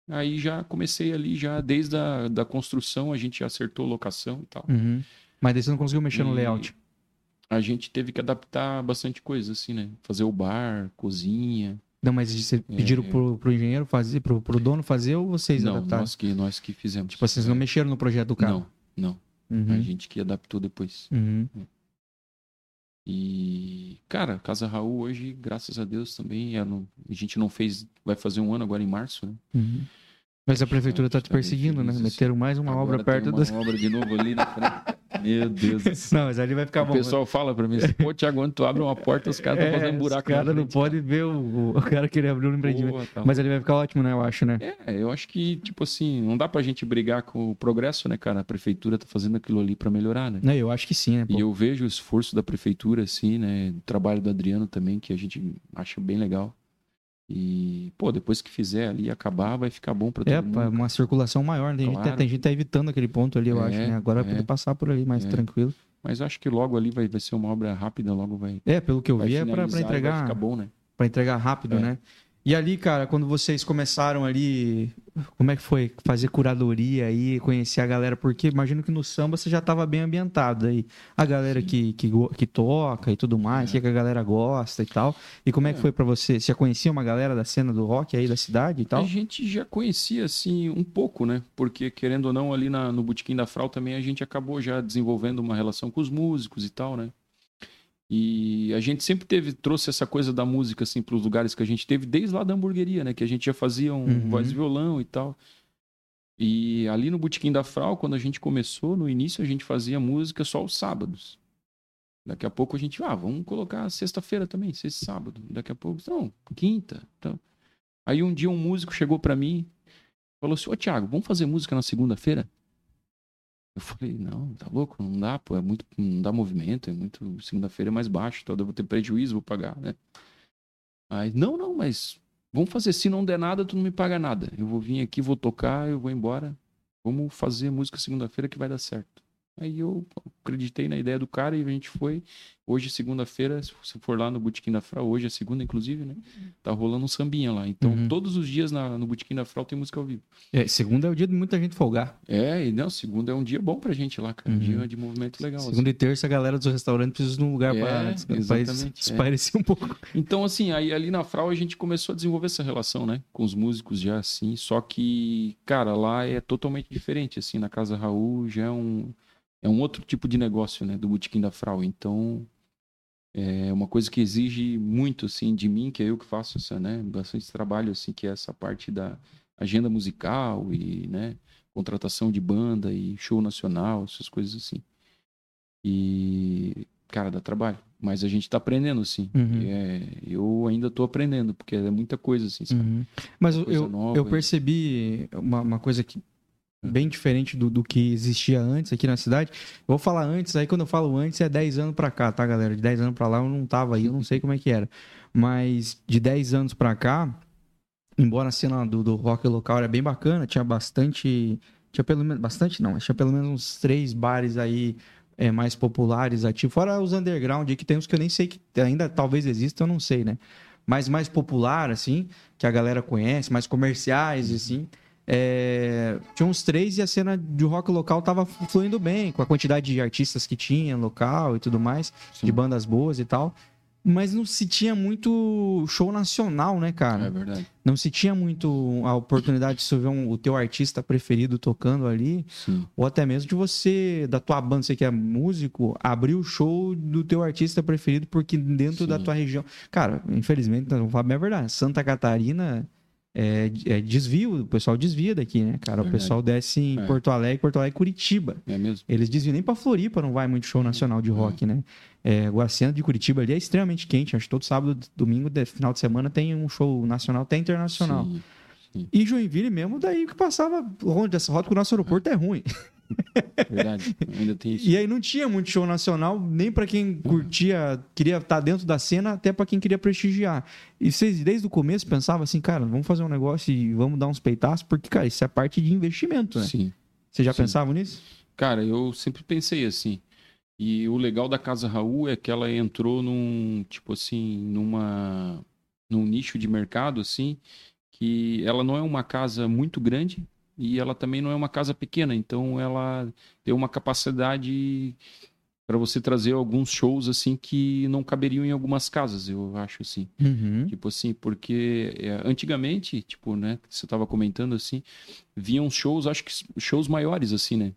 Aí já comecei ali, já desde a da construção, a gente já acertou locação e tal. Uhum. Mas daí você não conseguiu mexer no E layout. A gente teve que adaptar bastante coisa, assim, né? Fazer o bar, cozinha. Não, mas vocês pediram pro, pro engenheiro fazer, pro, pro dono fazer ou vocês É. não, adaptaram? nós que, nós que fizemos. Tipo, vocês não mexeram no projeto do cara? Não, não. Uhum. A gente que adaptou depois. Uhum. E, cara, Casa Raul hoje, graças a Deus também, é no- a gente não fez, vai fazer um ano agora em março, né? Uhum. Mas a prefeitura tá te Tá bem perseguindo, né? Meteram mais uma Agora obra perto uma das. obra de novo ali na frente. Meu Deus do céu. Não, mas ali vai ficar O bom. pessoal fala pra mim assim, pô, Thiago, quando tu abre uma porta, os caras estão fazendo buraco O cara na não frente. pode ver o, o, o cara querer abrir um empreendimento. Porra, tá Mas ali vai ficar ótimo, né? Eu acho, né? É, eu acho que, tipo assim, não dá pra gente brigar com o progresso, né, cara? A prefeitura tá fazendo aquilo ali pra melhorar, né? Não, eu acho que sim, né? pô? E eu vejo o esforço da prefeitura, assim, né? O trabalho do Adriano também, que a gente acha bem legal. E, pô, depois que fizer ali acabar, vai ficar bom pra todo É, mundo. pra uma circulação maior. né? Tem, gente, Claro. tem gente que tá evitando aquele ponto ali, eu É, acho, né? Agora vai é. poder passar por ali mais É. tranquilo. Mas acho que logo ali vai, vai ser uma obra rápida, logo vai, É, pelo que eu vai vi, é pra, pra finalizar e Vai entregar, ficar bom, né? pra entregar rápido, É. né? E ali, cara, quando vocês começaram ali, como é que foi? Fazer curadoria aí, conhecer a galera? Porque imagino que no samba você já tava bem ambientado aí. A galera Sim. que, que, que toca e tudo mais, o É. que a galera gosta e tal. E como é que É. foi pra você? Você já conhecia uma galera da cena do rock aí da cidade e tal? A gente já conhecia, assim, um pouco, né? Porque, querendo ou não, ali na- no Botequim da Frau também a gente acabou já desenvolvendo uma relação com os músicos e tal, né? E a gente sempre teve, trouxe essa coisa da música, assim, para os lugares que a gente teve, desde lá da hamburgueria, né? Que a gente já fazia um Uhum. voz e violão e tal. E ali no Botequim da Frau, quando a gente começou, no início a gente fazia música só os sábados. Daqui a pouco a gente, ah, vamos colocar sexta-feira também, sexta e sábado. Daqui a pouco, não, quinta. Então. Aí um dia um músico chegou pra mim falou assim: Ô Thiago, vamos fazer música na segunda-feira? Eu falei: Não, tá louco? Não dá, pô, é muito, não dá movimento, é muito. Segunda-feira é mais baixo, então eu vou ter prejuízo, vou pagar, né? Aí, não, não, mas vamos fazer. Se não der nada, tu não me paga nada. Eu vou vir aqui, vou tocar, eu vou embora. Vamos fazer música segunda-feira que vai dar certo. Aí eu acreditei na ideia do cara e a gente foi. Hoje, segunda-feira, se você for lá no Botequim da Frau, hoje é segunda, inclusive, né? Tá rolando um sambinha lá. Então, Uhum. todos os dias na- no Botequim da Frau tem música ao vivo. É, segunda é o dia de muita gente folgar. É, e não, segunda é um dia bom pra gente lá, cara. Um Uhum. dia de movimento legal. Segunda e terça, a galera dos restaurantes precisa de um lugar É, pra, pra exatamente, é. espairecer um pouco. assim. Então, assim, aí ali na Frau a gente começou a desenvolver essa relação, né? Com os músicos já assim. Só que, cara, lá é totalmente diferente, assim. Na Casa Raul já é um, é um outro tipo de negócio, né? Do Botequim da Frau. Então, é uma coisa que exige muito, assim, de mim, que é eu que faço essa, né? Bastante trabalho, assim, que é essa parte da agenda musical e, né? Contratação de banda e show nacional, essas coisas assim. E, cara, dá trabalho. Mas a gente tá aprendendo, assim. Uhum. É, eu ainda tô aprendendo, porque é muita coisa, assim, sabe? Uhum. Mas eu, eu, percebi uma, uma coisa que bem diferente do, do que existia antes aqui na cidade. Eu vou falar antes, aí quando eu falo antes é 10 anos pra cá, tá, galera? De 10 anos pra lá eu não tava aí, eu não sei como é que era. Mas de 10 anos pra cá, embora a cena do, do rock local era bem bacana, tinha bastante. Tinha pelo menos. Bastante não, tinha pelo menos uns três bares aí é, mais populares ativos. Fora os underground, que tem uns que eu nem sei que ainda talvez existam, eu não sei, né? Mas mais popular, assim, que a galera conhece, mais comerciais, assim. É, tinha uns três e a cena de rock local tava fluindo bem, com a quantidade de artistas que tinha local e tudo mais, Sim. de bandas boas e tal. mas não se tinha muito show nacional, né, cara? É verdade. Não se tinha muito a oportunidade de você ver um- o teu artista preferido tocando ali, Sim. ou até mesmo de você, da tua banda, você que é músico, abrir o show do teu artista preferido, porque dentro Sim. da tua região. Cara, infelizmente, não falar a verdade. Santa Catarina é, é desvio, o pessoal desvia daqui, né, cara? O Verdade. pessoal desce em É. Porto Alegre, Porto Alegre, Curitiba. É mesmo? Eles desviam nem pra Floripa, não vai muito show nacional de rock, né? É, Guaciana de Curitiba ali é extremamente quente. Acho que todo sábado, domingo, de- final de semana tem um show nacional, até internacional. Sim, E Joinville mesmo, daí que passava longe dessa rota, que o nosso aeroporto é ruim. verdade. Ainda tem isso. E aí não tinha muito show nacional, nem pra quem curtia, queria estar dentro da cena, até pra quem queria prestigiar. E vocês, desde o começo, pensavam assim, cara, vamos fazer um negócio e vamos dar uns peitaços, porque, cara, isso é parte de investimento, né? Sim. Vocês já Sim. pensavam nisso? Cara, eu sempre pensei assim. E o legal da Casa Raul é que ela entrou num, tipo assim, numa num nicho de mercado assim, que ela não é uma casa muito grande e ela também não é uma casa pequena, então ela tem uma capacidade para você trazer alguns shows assim que não caberiam em algumas casas, eu acho assim. Uhum. Tipo assim, porque é, antigamente, tipo, né, você tava comentando assim, vinham shows, acho que shows maiores assim, né?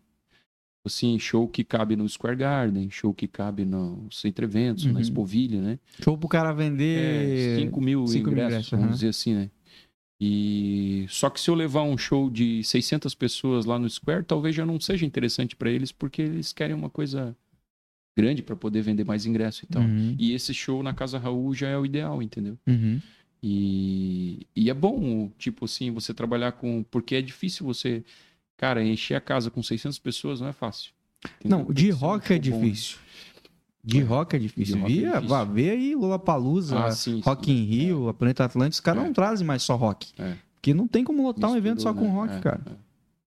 Assim, show que cabe no Square Garden, show que cabe no Centro Eventos, Uhum. na Expovilha, né? Show pro cara É, vender. 5 mil cinco mil ingressos, ingressos, vamos aham. dizer assim, né? E só que se eu levar um show de 600 pessoas lá no Square, talvez já não seja interessante para eles, porque eles querem uma coisa grande para poder vender mais ingresso e tal. Uhum. E esse show na Casa Raul já é o ideal, entendeu? Uhum. E, e é bom, tipo assim, você trabalhar com. Porque é difícil você. Cara, encher a casa com 600 pessoas não é fácil. entendeu? Não, de rock é né? difícil. De rock é difícil. De rock é Via, difícil. vá ver aí Lula Palusa, Ah, Rock sim. in Rio, a Planeta Atlântico, os caras É. não trazem mais só rock. É. Porque não tem como lotar um evento só com né? rock, É, cara.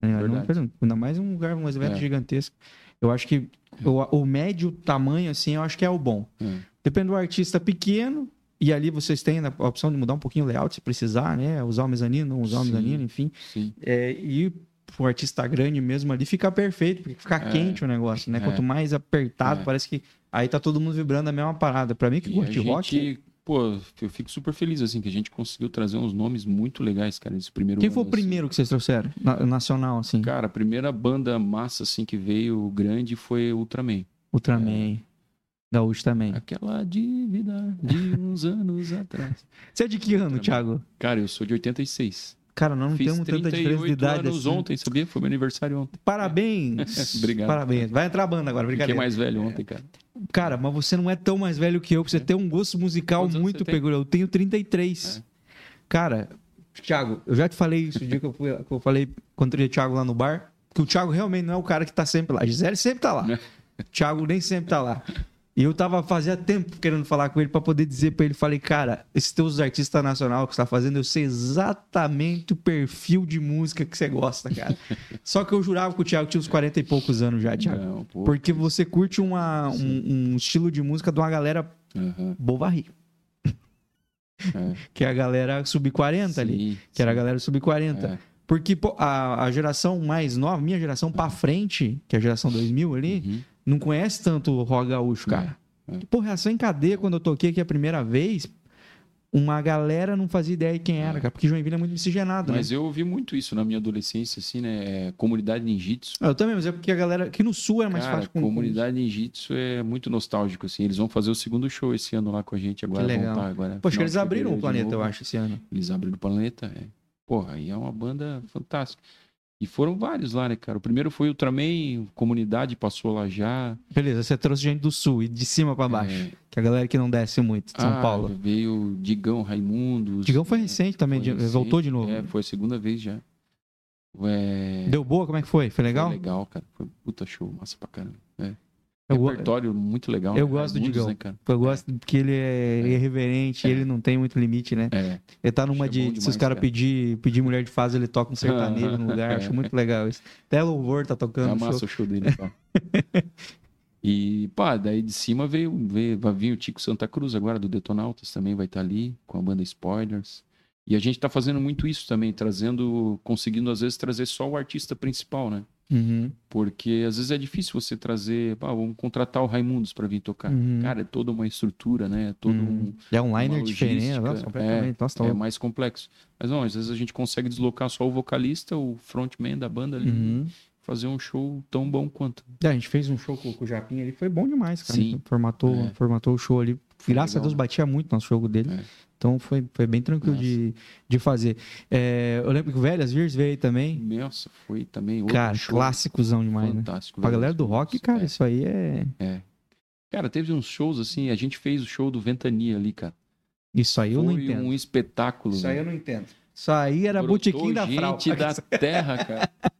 é. É, não- ainda mais um lugar, um evento É. gigantesco. Eu acho que o, o médio tamanho, assim, eu acho que é o bom. É. Depende do artista pequeno, e ali vocês têm a opção de mudar um pouquinho o layout se precisar, né? Usar o mezanino, não usar o mezanino, enfim. Sim. É, e o artista grande mesmo ali fica perfeito, porque fica É. quente o negócio, né? É. Quanto mais apertado, É. parece que aí tá todo mundo vibrando a mesma parada. Pra mim que curte rock. pô, eu fico super feliz, assim, que a gente conseguiu trazer uns nomes muito legais, cara, nesse primeiro Quem foi o assim. primeiro que vocês trouxeram? Na- nacional, assim. Cara, a primeira banda massa, assim, que veio grande foi Ultraman. Ultraman. Gaúcho também. Aquela dívida de uns anos atrás. Você é de que ano, Ultraman. Thiago? Cara, eu sou de 86. Cara, nós não Fiz temos tanta diferença de idade anos assim. ontem, sabia? Foi meu aniversário ontem. Parabéns. Obrigado. Parabéns. Vai entrar a banda agora, Fiquei brincadeira. mais velho ontem, cara. Cara, mas você não é tão mais velho que eu, porque você tem um gosto musical muito peculiar. Eu tenho 33. É. Cara, Thiago, eu já te falei isso o dia que eu, fui, que eu falei, encontrei o Thiago lá no bar, que o Thiago realmente não é o cara que tá sempre lá. A Gisele sempre tá lá. O Thiago nem sempre tá lá. E eu tava fazia tempo querendo falar com ele pra poder dizer pra ele, falei, cara, esses teus artistas nacional que você tá fazendo, eu sei exatamente o perfil de música que você gosta, cara. Só que eu jurava que o Thiago tinha uns 40 e poucos anos já, Thiago. Não. Porque você curte uma, um, um estilo de música de uma galera Aham, bovarri. é. Que é a galera sub-40 ali. Sim, Que era a galera sub-40. É. Porque pô, a, a geração mais nova, minha geração pra frente, que é a geração 2000 ali, Uhum. Não conhece tanto o rock gaúcho, cara. É, é. Pô, reação em cadeia, quando eu toquei aqui a primeira vez, uma galera não fazia ideia de quem era, É. cara. Porque Joinville é muito miscigenado, Mas né? eu ouvi muito isso na minha adolescência, assim, né? É, Comunidade ninjitsu. Eu também, mas é porque a galera aqui no sul é mais Cara, fácil. com- comunidade ninjitsu é muito nostálgico, assim. Eles vão fazer o segundo show esse ano lá com a gente agora. Que legal. Vão tá agora, Poxa, eles abriram o planeta, eu novo. acho, esse ano. Eles abriram o planeta, é. Porra, aí é uma banda fantástica. E foram vários lá, né, cara? O primeiro foi o Ultraman, comunidade passou lá já. Beleza, você trouxe gente do sul e de cima pra baixo. É, Que é a galera que não desce muito, de São ah, Paulo. Veio Digão Raimundo. Digão foi recente também, de- voltou de novo. É, foi a segunda vez já. É, Deu boa? Como é que foi? Foi legal? Foi legal, cara. Foi puta show, massa pra caramba. É. Eu, go- Repertório muito legal. eu né? gosto do Digão. Né, cara? eu gosto porque ele é, É. irreverente, É. ele não tem muito limite, né? É. Ele tá numa Acho de. é bom se os demais, caras cara. pedir, pedir mulher de fase, ele toca um sertanejo no lugar. Acho muito legal isso. Até louvor tá É tocando. no massa show. o show dele. Tá? e, pá, daí de cima veio, veio, vai vir o Tico Santa Cruz agora, do Detonautas, também vai estar ali, com a banda Spoilers. E a gente tá fazendo muito isso também, trazendo, conseguindo às vezes trazer só o artista principal, né? Uhum. Porque às vezes é difícil você trazer, pá, vamos contratar o Raimundos para vir tocar. Uhum. Cara, é toda uma estrutura, né? É todo Uhum. um É um liner uma diferente. logística, Nossa, completamente. Nossa, é mais complexo. Mas não, às vezes a gente consegue deslocar só o vocalista, o frontman da banda ali, Uhum. fazer um show tão bom quanto. É, a gente fez um show com, com o Japinha ali, foi bom demais, cara. Sim. Formatou, É. formatou o show ali. Graças legal, a Deus né? batia muito nosso jogo dele. É. Então foi, foi bem tranquilo Nossa. de, de fazer. É, eu lembro que o Velhas Virs veio aí também. Nossa, foi também outro Cara, show clássicozão demais, né? fantástico. Pra velho. galera do rock, cara, É. isso aí é. Cara, teve uns shows assim, a gente fez o show do Ventania ali, cara. Isso aí eu não foi entendo. um espetáculo. Isso aí eu não entendo. Isso aí era Brotou botequim da frau. gente da terra, cara.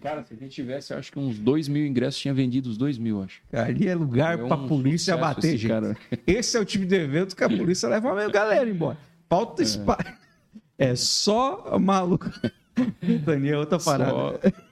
Cara, se a gente tivesse, acho que uns dois mil ingressos, tinha vendido os dois mil, acho. Ali é lugar É pra um polícia sucesso bater, gente. cara. Esse é o tipo de evento que a polícia leva a galera embora. Falta espaço. É só maluco. Ventania é outra parada.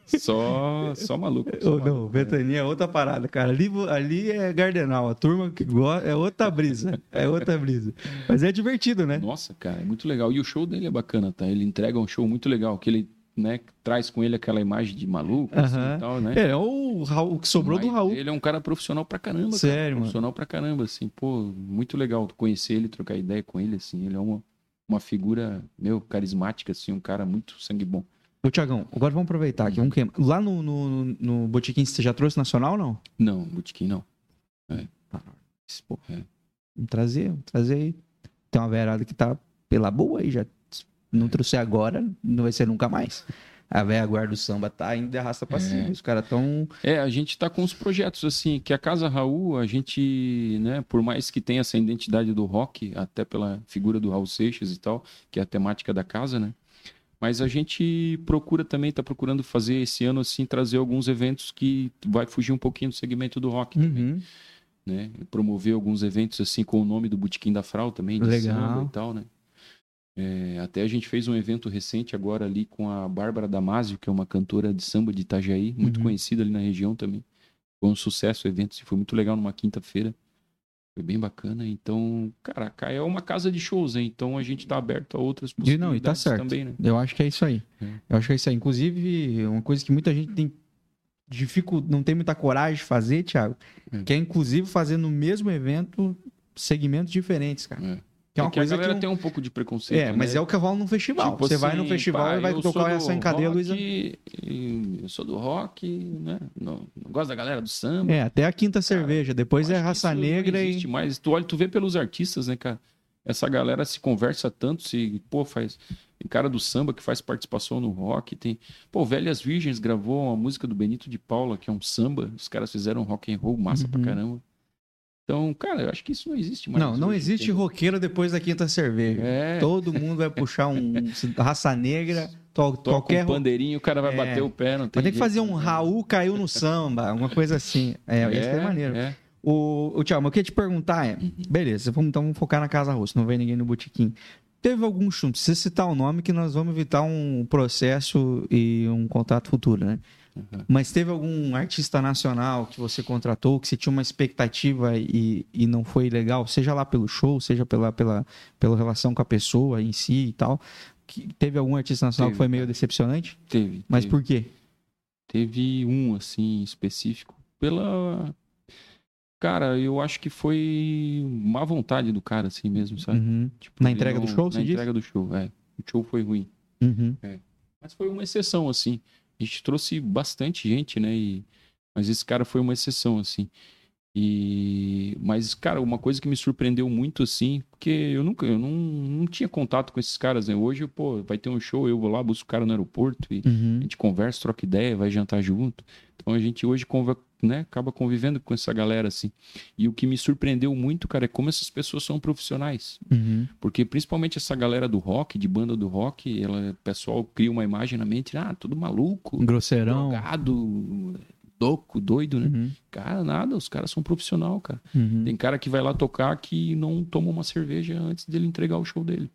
Só, só, só maluco. só não, maluco. Ventania é outra parada, cara. Ali, ali é Gardenal. A turma que gosta é outra brisa. É outra brisa. Mas é divertido, né? Nossa, cara, é muito legal. E o show dele é bacana, tá? Ele entrega um show muito legal, que ele né, traz com ele aquela imagem de maluco assim, Aham. e tal, né? É, é o, Raul, o que sobrou do Mas Raul. Ele é um cara profissional pra caramba, Sério, cara. mano. Profissional pra caramba, assim. Pô, muito legal conhecer ele, trocar ideia com ele, assim. Ele é uma, uma figura, meu, carismática, assim, um cara muito sangue bom. Ô, Tiagão, agora vamos aproveitar aqui. Vamos queimar. Lá no, no, no Botequim, você já trouxe nacional ou não? Não, Botequim não. Pô, É. Vamos trazer, vamos trazer aí. Tem uma verada que tá pela boa aí já. Não trouxe agora, não vai ser nunca mais. A velha guarda do samba tá ainda arrasta pra É. cima. Os caras tão. É, a gente tá com os projetos, assim, que a Casa Raul, a gente, né, por mais que tenha essa identidade do rock, até pela figura do Raul Seixas e tal, que é a temática da casa, né? Mas a gente procura também, tá procurando fazer esse ano, assim, trazer alguns eventos que vai fugir um pouquinho do segmento do rock também, Uhum. né? Promover alguns eventos, assim, com o nome do Botequim da Frau também, de Legal. samba e tal, né? É, até a gente fez um evento recente agora ali com a Bárbara Damasio, que é uma cantora de samba de Itajaí, muito Uhum. conhecida ali na região também. Foi um sucesso o evento, assim, foi muito legal numa quinta-feira. Foi bem bacana. Então, cara, a é uma casa de shows, hein? Então a gente tá aberto a outras possibilidades não, e tá certo. também, né? Eu acho que é isso aí. É. Eu acho que é isso aí. Inclusive, uma coisa que muita gente tem dificu... não tem muita coragem de fazer, Thiago, É. que é inclusive fazer no mesmo evento segmentos diferentes, cara. É. Que é uma É que a coisa galera que eu- tem um pouco de preconceito. É, mas né? é o que rola num festival. Tipo Você vai no assim, festival pá, e vai tocar essa do em cadeia, rock Luísa. e Eu sou do rock, né? Não, não gosto da galera do samba. É, até a quinta cerveja. Depois é que raça negra não e. mais. Tu olha, tu vê pelos artistas, né, cara? Essa galera se conversa tanto, se, pô, faz. Tem cara do samba que faz participação no rock, tem. Pô, Velhas Virgens gravou uma música do Benito de Paula, que é um samba. Os caras fizeram um rock and roll massa pra Uhum. caramba. Então, cara, eu acho que isso não existe mais. Não, não existe entendeu? roqueiro depois da quinta cerveja. É. Todo mundo vai puxar um raça negra, to- Toca qualquer um pandeirinho, o cara vai É. bater o pé, não tem Vai ter que fazer um Raul caiu no samba, uma coisa assim. É, isso é maneiro. É. O, o Thiago, mas eu queria te perguntar é, beleza, vamos, então vamos focar na Casa Russa, não vem ninguém no botequim. Teve algum chumbo, precisa citar o nome que nós vamos evitar um processo e um contrato futuro, né? Uhum. Mas teve algum artista nacional que você contratou, que você tinha uma expectativa e, e não foi legal, seja lá pelo show, seja pela, pela, pela relação com a pessoa em si e tal, que teve algum artista nacional Teve, que foi meio decepcionante? Teve. Mas teve. por quê? Teve um, assim, específico. Pela. Cara, eu acho que foi má vontade do cara, assim mesmo, sabe? Uhum. Tipo, Na entrega do show, Na entrega do show, é. O show foi ruim. Uhum. Mas foi uma exceção, assim. A gente trouxe bastante gente, né? E... Mas esse cara foi uma exceção, assim. E... Mas, cara, uma coisa que me surpreendeu muito, assim, porque eu nunca, eu não, não tinha contato com esses caras, né? Hoje, pô, vai ter um show, eu vou lá, busco o cara no aeroporto e Uhum. a gente conversa, troca ideia, vai jantar junto. Então a gente hoje conver- né, acaba convivendo com essa galera, assim. E o que me surpreendeu muito, cara, é como essas pessoas são profissionais. Uhum. Porque principalmente essa galera do rock, de banda do rock, ela, o pessoal cria uma imagem na mente, ah, tudo maluco, Grosseirão. drogado, louco, doido, né? Uhum. Cara, nada, os caras são profissional, cara. Uhum. Tem cara que vai lá tocar que não toma uma cerveja antes dele entregar o show dele.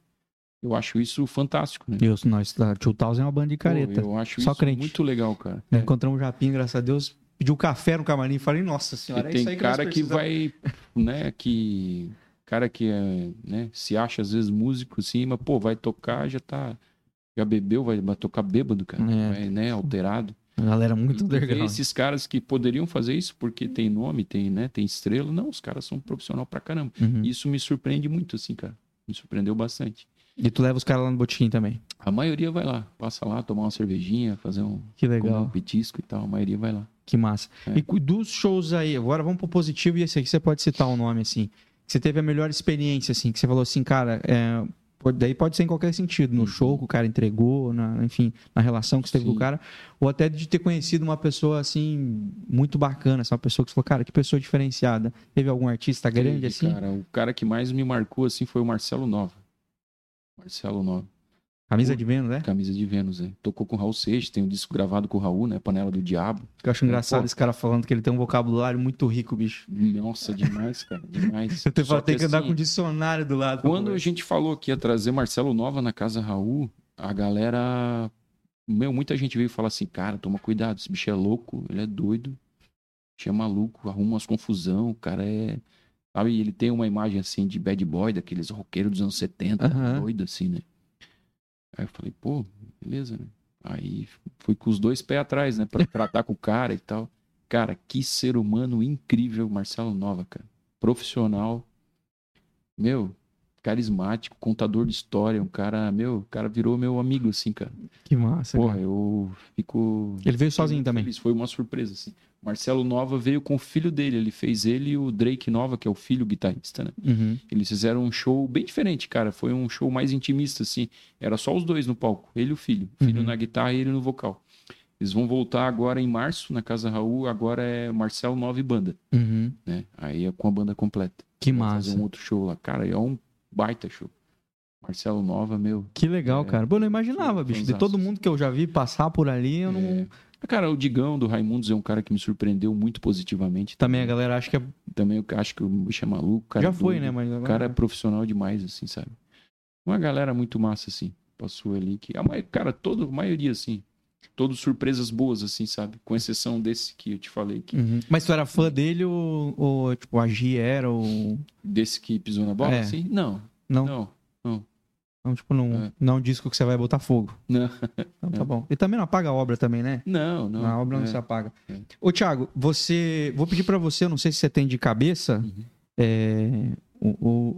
Eu acho isso fantástico, né? E os- nós, da 2000 é uma banda de careta. Pô, eu acho Só isso crente. muito legal, cara. É. Encontramos o Japinha, graças a Deus. Pediu café no camarim e falei, nossa senhora, E é tem isso aí que cara que vai, né, que cara que é, né, se acha às vezes músico assim, mas pô, vai tocar, já tá já bebeu, vai, vai tocar bêbado, cara, É. vai, né, alterado. A galera muito E underground. esses caras que poderiam fazer isso porque tem nome, tem, né, tem estrela. Não, os caras são profissional pra caramba. Uhum. Isso me surpreende muito, assim, cara. Me surpreendeu bastante. E tu leva os caras lá no botiquim também. A maioria vai lá, passa lá, tomar uma cervejinha, fazer um, Que legal. um petisco e tal. A maioria vai lá. Que massa. É. E dos shows aí, agora vamos pro positivo e esse aqui você pode citar o nome, assim. Que você teve a melhor experiência, assim, que você falou assim, cara, é, daí pode ser em qualquer sentido, no Uhum. show que o cara entregou, na, enfim, na relação que você teve com o Sim. cara, ou até de ter conhecido uma pessoa, assim, muito bacana, assim, uma pessoa que você falou, cara, que pessoa diferenciada. Teve algum artista grande, assim? Cara, o cara que mais me marcou, assim, foi o Marcelo Nova. Marcelo Nova. Camisa de Vênus, né? Camisa de Vênus, é. Tocou com o Raul Seixas, tem um disco gravado com o Raul, né? Panela do Diabo. Eu acho engraçado Pô. esse cara falando que ele tem um vocabulário muito rico, bicho. Nossa, demais, cara, demais. Eu tenho, que andar assim, com um dicionário do lado. Quando a gente falou que ia trazer Marcelo Nova na Casa Raul, a galera. Meu, muita gente veio falar assim, cara, toma cuidado, esse bicho é louco, ele é doido, bicho é maluco, arruma umas confusão, o cara é. Sabe, ele tem uma imagem assim de bad boy, daqueles roqueiros dos anos 70, Aham. doido assim, né? Aí eu falei, pô, beleza, né? Aí fui com os dois pés atrás, né? Pra tratar com o cara e tal. Cara, que ser humano incrível, Marcelo Nova, cara. Profissional. Meu, carismático, contador de história. Um cara, meu, o cara virou meu amigo, assim, cara. Que massa, Porra, cara. eu fico. Ele veio sozinho também. feliz. Foi uma surpresa, assim. Marcelo Nova veio com o filho dele. Ele fez ele e o Drake Nova, que é o filho guitarrista, né? Uhum. Eles fizeram um show bem diferente, cara. Foi um show mais intimista, assim. Era só os dois no palco, ele e o filho. O filho Uhum. na guitarra e ele no vocal. Eles vão voltar agora em março, na Casa Raul. Agora é Marcelo Nova e Banda, Uhum. né? Aí é com a banda completa. Que Vai massa. Fazer um outro show lá. Cara, é um baita show. Marcelo Nova, meu. Que legal, É, cara. Pô, eu não imaginava, bicho. De todo mundo que eu já vi passar por ali, eu não. Cara, o Digão do Raimundos é um cara que me surpreendeu muito positivamente. Também a galera acha que é... Também eu acho que o bicho é maluco. Cara já é foi, doido. né? Mas O agora... cara é profissional demais, assim, sabe? Uma galera muito massa, assim. Passou ali que. A cara, toda a maioria, assim. Todas surpresas boas, assim, sabe? Com exceção desse que eu te falei. Que, Uhum. Mas tu era fã dele ou, ou, tipo, a era ou... Desse que pisou na bola, É. assim? Não. Não, Não. não, tipo, não, É. não é um disco que você vai botar fogo. Não. Então tá É. bom. E também não apaga a obra também, né? Não, não. Na obra não é. se apaga. É. Ô, Thiago, você... Vou pedir pra você, eu não sei se você tem de cabeça, Uhum. é, o-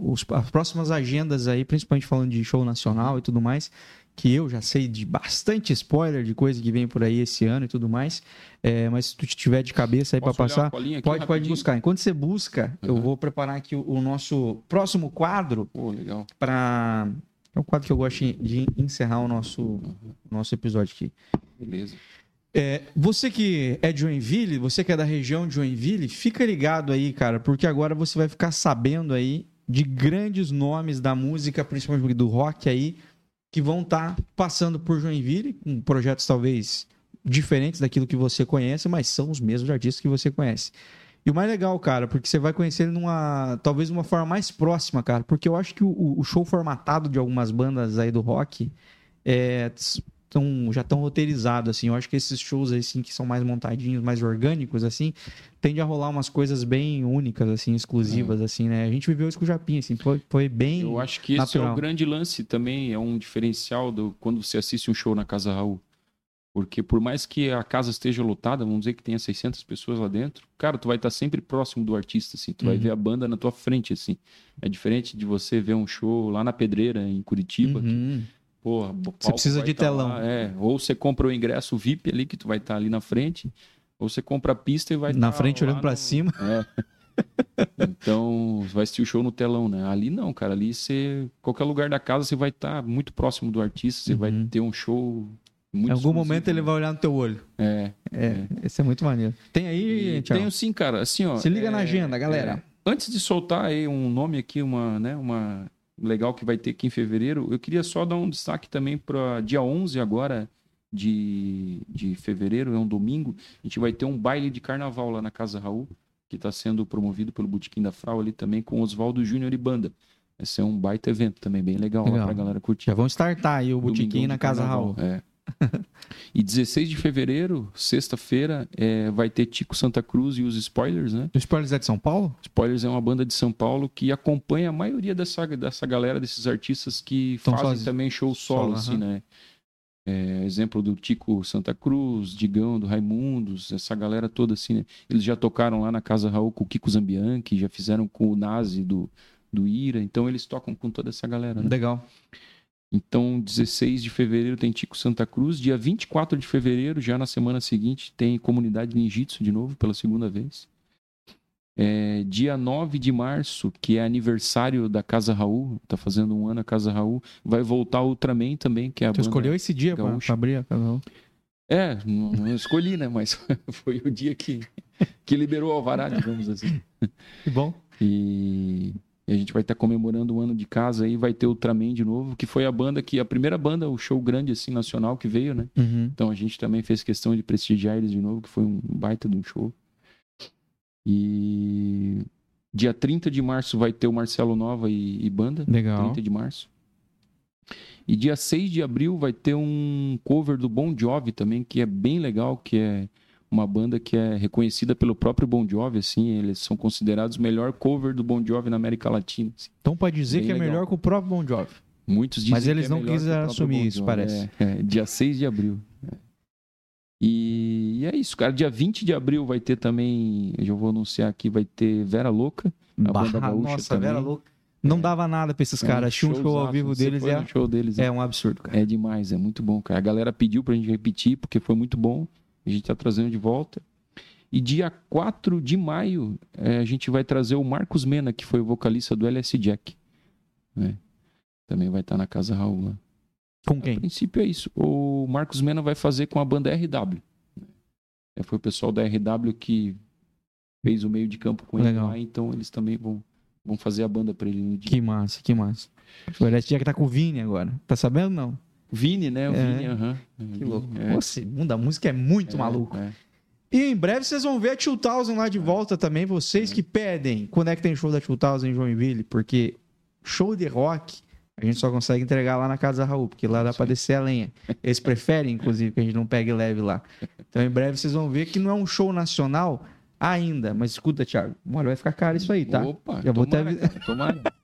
o- os- as próximas agendas aí, principalmente falando de show nacional e tudo mais, que eu já sei de bastante spoiler de coisa que vem por aí esse ano e tudo mais, é, mas se tu tiver de cabeça aí olhar passar, pode, pode buscar. Enquanto você busca, eu Uhum. vou preparar aqui o, o nosso próximo quadro legal. para é um quadro que eu gosto de encerrar o nosso, nosso episódio aqui. Beleza. É, você que é de Joinville, você que é da região de Joinville, fica ligado aí, cara, porque agora você vai ficar sabendo aí de grandes nomes da música, principalmente do rock aí, que vão estar passando por Joinville, com projetos talvez diferentes daquilo que você conhece, mas são os mesmos artistas que você conhece. E o mais legal, cara, porque você vai conhecer ele numa, talvez uma forma mais próxima, cara, porque eu acho que o, o show formatado de algumas bandas aí do rock é, tão, já estão roteirizados, assim. Eu acho que esses shows, assim, que são mais montadinhos, mais orgânicos, assim, tende a rolar umas coisas bem únicas, assim, exclusivas, assim, né? A gente viveu isso com o Japim, assim, foi, foi bem... Eu acho que esse é natural. o grande lance também, é um diferencial do quando você assiste um show na Casa Raul. Porque por mais que a casa esteja lotada, vamos dizer que tenha 600 pessoas lá dentro, cara, tu vai estar sempre próximo do artista, assim, tu vai Uhum. ver a banda na tua frente, assim. É diferente de você ver um show lá na Pedreira, em Curitiba, que, Uhum. porra, o palco precisa vai de tá telão. lá, é, ou você compra o ingresso VIP ali, que tu vai estar ali na frente, ou você compra a pista e vai Na tá frente, olhando pra no- cima. É. Então, você vai assistir o show no telão, né? Ali não, cara. Ali você. Qualquer lugar da casa você vai estar muito próximo do artista, você vai Uhum. ter um show muito Em algum momento ele vai olhar no teu olho. É. É, esse é muito maneiro. Tem aí, Thiago? tenho sim, cara. Assim, ó. Se liga é, na agenda, galera. é, antes de soltar aí um nome aqui, uma, né, uma legal que vai ter aqui em fevereiro, eu queria só dar um destaque também para dia 11 agora de, de fevereiro, é um domingo, a gente vai ter um baile de carnaval lá na Casa Raul, que está sendo promovido pelo Botequim da Frau ali também com Oswaldo Júnior e Banda. Esse é um baita evento também, bem legal, Legal. lá pra galera curtir. Já vão startar aí o Domingão na Casa Raul. É. e 16 de fevereiro, sexta-feira, é, vai ter Tico Santa Cruz e os Spoilers, né? O Spoilers é de São Paulo? Spoilers é uma banda de São Paulo que acompanha a maioria dessa, dessa galera, desses artistas que fazem sozinho. também show Solo, solo, assim, né? É, exemplo do Tico Santa Cruz, Digão, do Raimundos, essa galera toda assim, né? Eles já tocaram lá na Casa Raul com o Kiko Zambianchi, já fizeram com o Nazi do, do Ira, então eles tocam com toda essa galera, né? Legal. Então, 16 de fevereiro tem Tico Santa Cruz. Dia 24 de fevereiro, já na semana seguinte, tem Comunidade Ninjitsu de novo, pela segunda vez. É, dia 9 de março, que é aniversário da Casa Raul, tá fazendo um ano a Casa Raul, vai voltar Ultraman também, que é a Tu escolheu esse dia pra abrir a Casa Raul? É, não, não escolhi, né? Mas foi o dia que, que liberou o alvará, digamos assim. Que bom. E, e a gente vai estar comemorando o ano de casa aí, vai ter o Ultraman de novo, que foi a banda que, a primeira banda, o show grande assim, nacional que veio, né? Uhum. Então a gente também fez questão de prestigiar eles de novo, que foi um baita de um show. E dia 30 de março vai ter o Marcelo Nova e, e banda. Legal. 30 de março. E dia 6 de abril vai ter um cover do Bon Jovi também, que é bem legal, que é uma banda que é reconhecida pelo próprio Bon Jovi, assim, eles são considerados o melhor cover do Bon Jovi na América Latina. assim. Então pode dizer Bem que é legal. melhor que o próprio Bon Jovi. Muitos dizem Mas eles que é não quiseram assumir Bon isso, parece. É, é, dia 6 de abril. É. E, e é isso, cara. Dia 20 de abril vai ter também, eu já vou anunciar aqui, vai ter Vera Louca. A banda gaúcha nossa, também. Vera louca. Não dava nada pra esses É caras. Tinha um show ao vivo deles é, show deles, é um absurdo, cara. É demais, é muito bom, cara. A galera pediu pra gente repetir, porque foi muito bom. A gente tá trazendo de volta. E dia 4 de maio, eh, a gente vai trazer o Marcos Mena, que foi o vocalista do LS Jack. né? Também vai estar na Casa Raul lá. Com A quem? princípio é isso. O Marcos Mena vai fazer com a banda RW. É, Foi o pessoal da RW que fez o meio de campo com ele lá, então eles também vão, vão fazer a banda pra ele no dia. Que massa, que massa. O LS Jack tá com o Vini agora. Tá sabendo, não? Vini, né? O É. Vini, aham. Que louco. É. Nossa, o mundo da música é muito É, maluco. é. E em breve vocês vão ver a 2000 lá de volta também. Vocês que pedem quando é que tem show da 2000 em Joinville, porque show de rock a gente só consegue entregar lá na casa da Raul, porque lá dá pra descer a lenha. Eles preferem, inclusive, que a gente não pegue leve lá. Então em breve vocês vão ver que não é um show nacional ainda. Mas escuta, Thiago, olha, vai ficar caro isso aí, tá? Opa, Já vou tomara, até- cara, tomara.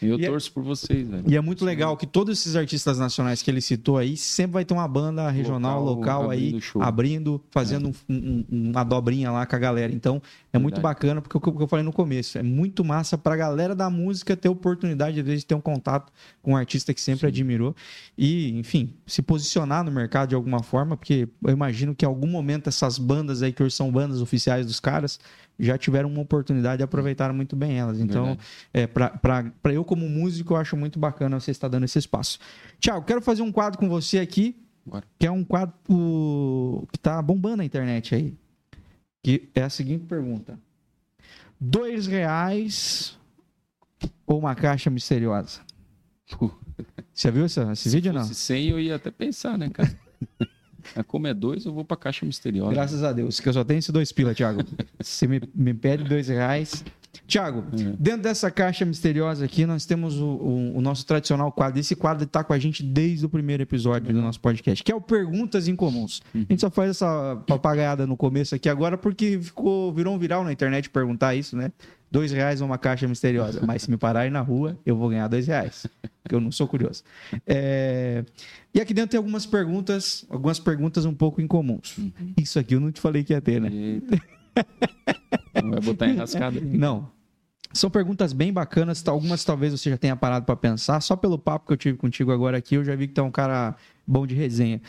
Eu E é- torço por vocês, velho. E é muito legal que todos esses artistas nacionais que ele citou aí, sempre vai ter uma banda regional, Local, local, aí, abrindo show. abrindo, fazendo um- um- um- uma dobrinha lá com a galera. Então, é muito Verdade. bacana, porque o que eu- o que eu falei no começo, é muito massa pra galera da música ter oportunidade, às vezes, de ter um contato com um artista que sempre Sim. admirou. E, enfim, se posicionar no mercado de alguma forma, porque eu imagino que em algum momento essas bandas aí, que hoje são bandas oficiais dos caras, já tiveram uma oportunidade e aproveitaram muito bem elas. Então, é, para eu, como músico, eu acho muito bacana você estar dando esse espaço. Tiago, quero fazer um quadro com você aqui, Bora. que é um quadro que tá bombando na internet aí. Que é a seguinte pergunta: dois reais ou uma caixa misteriosa? Você viu esse Se vídeo ou não? 100, eu ia até pensar, né, cara? Mas Como é dois, eu vou pra caixa misteriosa. Graças a Deus, que eu só tenho esses dois pila, Thiago. Você me, me pede dois reais. Tiago, É. dentro dessa caixa misteriosa aqui, nós temos o, o- o nosso tradicional quadro. Esse quadro está com a gente desde o primeiro episódio do nosso podcast, que é o Perguntas Incomuns. Uhum. A gente só faz essa papagaiada no começo aqui agora porque ficou, virou um viral na internet perguntar isso, né? Dois reais uma caixa misteriosa. Mas se me pararem na rua, eu vou ganhar dois reais. Porque eu não sou curioso. É, E aqui dentro tem algumas perguntas, algumas perguntas um pouco incomuns. Uhum. Isso aqui eu não te falei que ia ter, né? Não vai botar enrascada. Não. São perguntas bem bacanas, tá- algumas talvez você já tenha parado para pensar. Só pelo papo que eu tive contigo agora aqui, eu já vi que tu é um cara bom de resenha.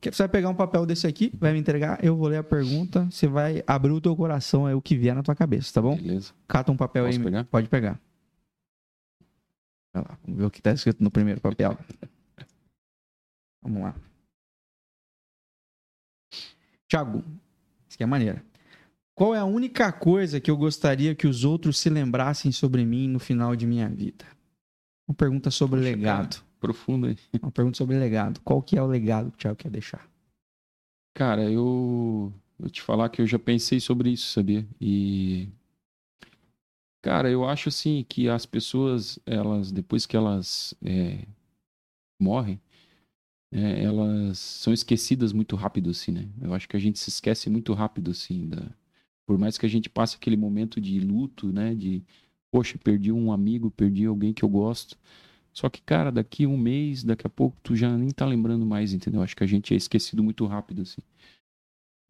Você vai pegar um papel desse aqui, vai me entregar, eu vou ler a pergunta, você vai abrir o teu coração, é o que vier na tua cabeça, tá bom? Beleza. Cata um papel Posso aí. pegar? Pode pegar. Vai lá, vamos ver o que tá escrito no primeiro papel. vamos lá. Tiago, isso aqui é maneira. Qual é a única coisa que eu gostaria que os outros se lembrassem sobre mim no final de minha vida? Uma pergunta sobre Poxa, legado. Profundo aí. Uma pergunta sobre legado. Qual que é o legado que o Thiago quer deixar? Cara, eu vou te falar que eu já pensei sobre isso, sabia? E cara, eu acho assim que as pessoas, elas depois que elas é, morrem, é, elas são esquecidas muito rápido, assim, né? Eu acho que a gente se esquece muito rápido, assim, da... por mais que a gente passe aquele momento de luto, né? De, poxa, perdi um amigo, perdi alguém que eu gosto. Só que, cara, daqui um mês, daqui a pouco, tu já nem tá lembrando mais, entendeu? Acho que a gente é esquecido muito rápido, assim.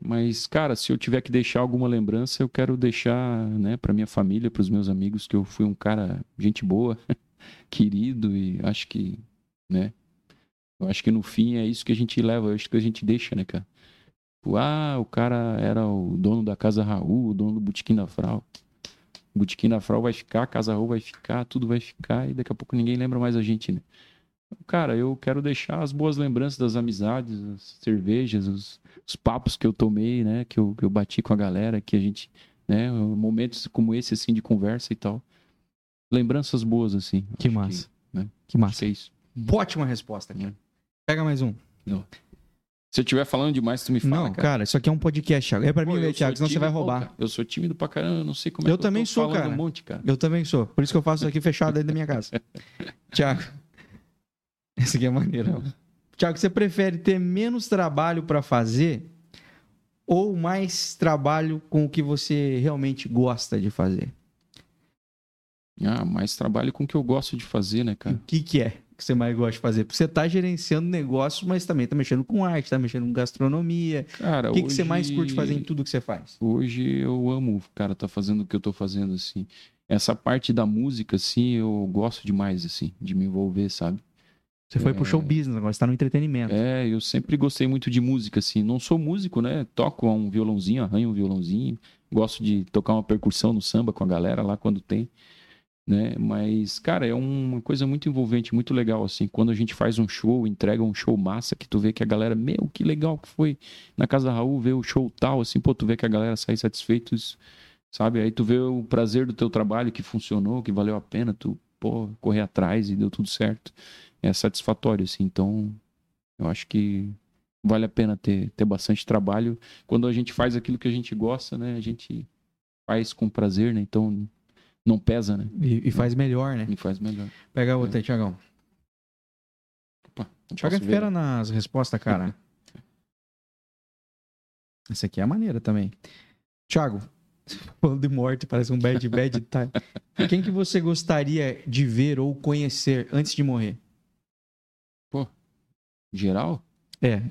Mas, cara, se eu tiver que deixar alguma lembrança, eu quero deixar, né, pra minha família, pros meus amigos, que eu fui um cara, gente boa, querido, e acho que, né? Eu acho que no fim é isso que a gente leva, é isso que a gente deixa, né, cara? Tipo, ah, o cara era o dono da Casa Raul, o dono do Botequim da Frau. O Botequim da Frau vai ficar, a Casa Raul vai ficar, tudo vai ficar, e daqui a pouco ninguém lembra mais a gente, né? Cara, eu quero deixar as boas lembranças das amizades, as cervejas, os, os papos que eu tomei, né? Que eu, que eu bati com a galera, que a gente, né? Momentos como esse, assim, de conversa e tal. Lembranças boas, assim. Que massa. né? Que massa. que é isso. Ótima resposta, cara. Pega mais um. Se eu estiver falando demais, tu me fala, não, cara. isso aqui é um podcast, Thiago. É pra Pô, mim, ver, Thiago, senão você vai tímido, roubar. cara, Eu sou tímido pra caramba, eu não sei como é Eu que também eu tô sou, falando cara. um monte, cara. Eu também sou. Por isso que eu faço isso aqui fechado dentro da minha casa. Thiago. Esse aqui é maneiro. Thiago, você prefere ter menos trabalho pra fazer ou mais trabalho com o que você realmente gosta de fazer? Ah, mais trabalho com o que eu gosto de fazer, né, O cara? que, que é que você mais gosta de fazer? Porque você tá gerenciando negócios, mas também tá mexendo com arte, tá mexendo com gastronomia. Cara, O que, que você hoje- mais curte fazer em tudo que você faz? Hoje eu amo, cara, tá fazendo o que eu tô fazendo, assim. Essa parte da música, assim, eu gosto demais, assim, de me envolver, sabe? Você foi pro show business, agora você tá no entretenimento. É, eu sempre gostei muito de música, assim. Não sou músico, né? Toco um violãozinho, arranho um violãozinho. Gosto de tocar uma percussão no samba com a galera lá quando tem, né? Mas, cara, é uma coisa muito envolvente, muito legal, assim. Quando a gente faz um show, entrega um show massa, que tu vê que a galera, meu, que legal que foi na Casa Raul ver o show tal, assim, pô, tu vê que a galera sai satisfeitos, sabe? Aí tu vê o prazer do teu trabalho que funcionou, que valeu a pena, tu, pô, correr atrás e deu tudo certo. É satisfatório, assim. Então, eu acho que vale a pena ter, ter bastante trabalho. Quando a gente faz aquilo que a gente gosta, né? A gente faz com prazer, né? Então não pesa, né? E, e faz melhor, né? E faz melhor. Pega outra aí, Thiagão. Opa, não Thiago é fera nas respostas, cara. Essa aqui é a maneira também. Thiago, falando de morte, parece um bad bad time. Quem que você gostaria de ver ou conhecer antes de morrer? Geral? É,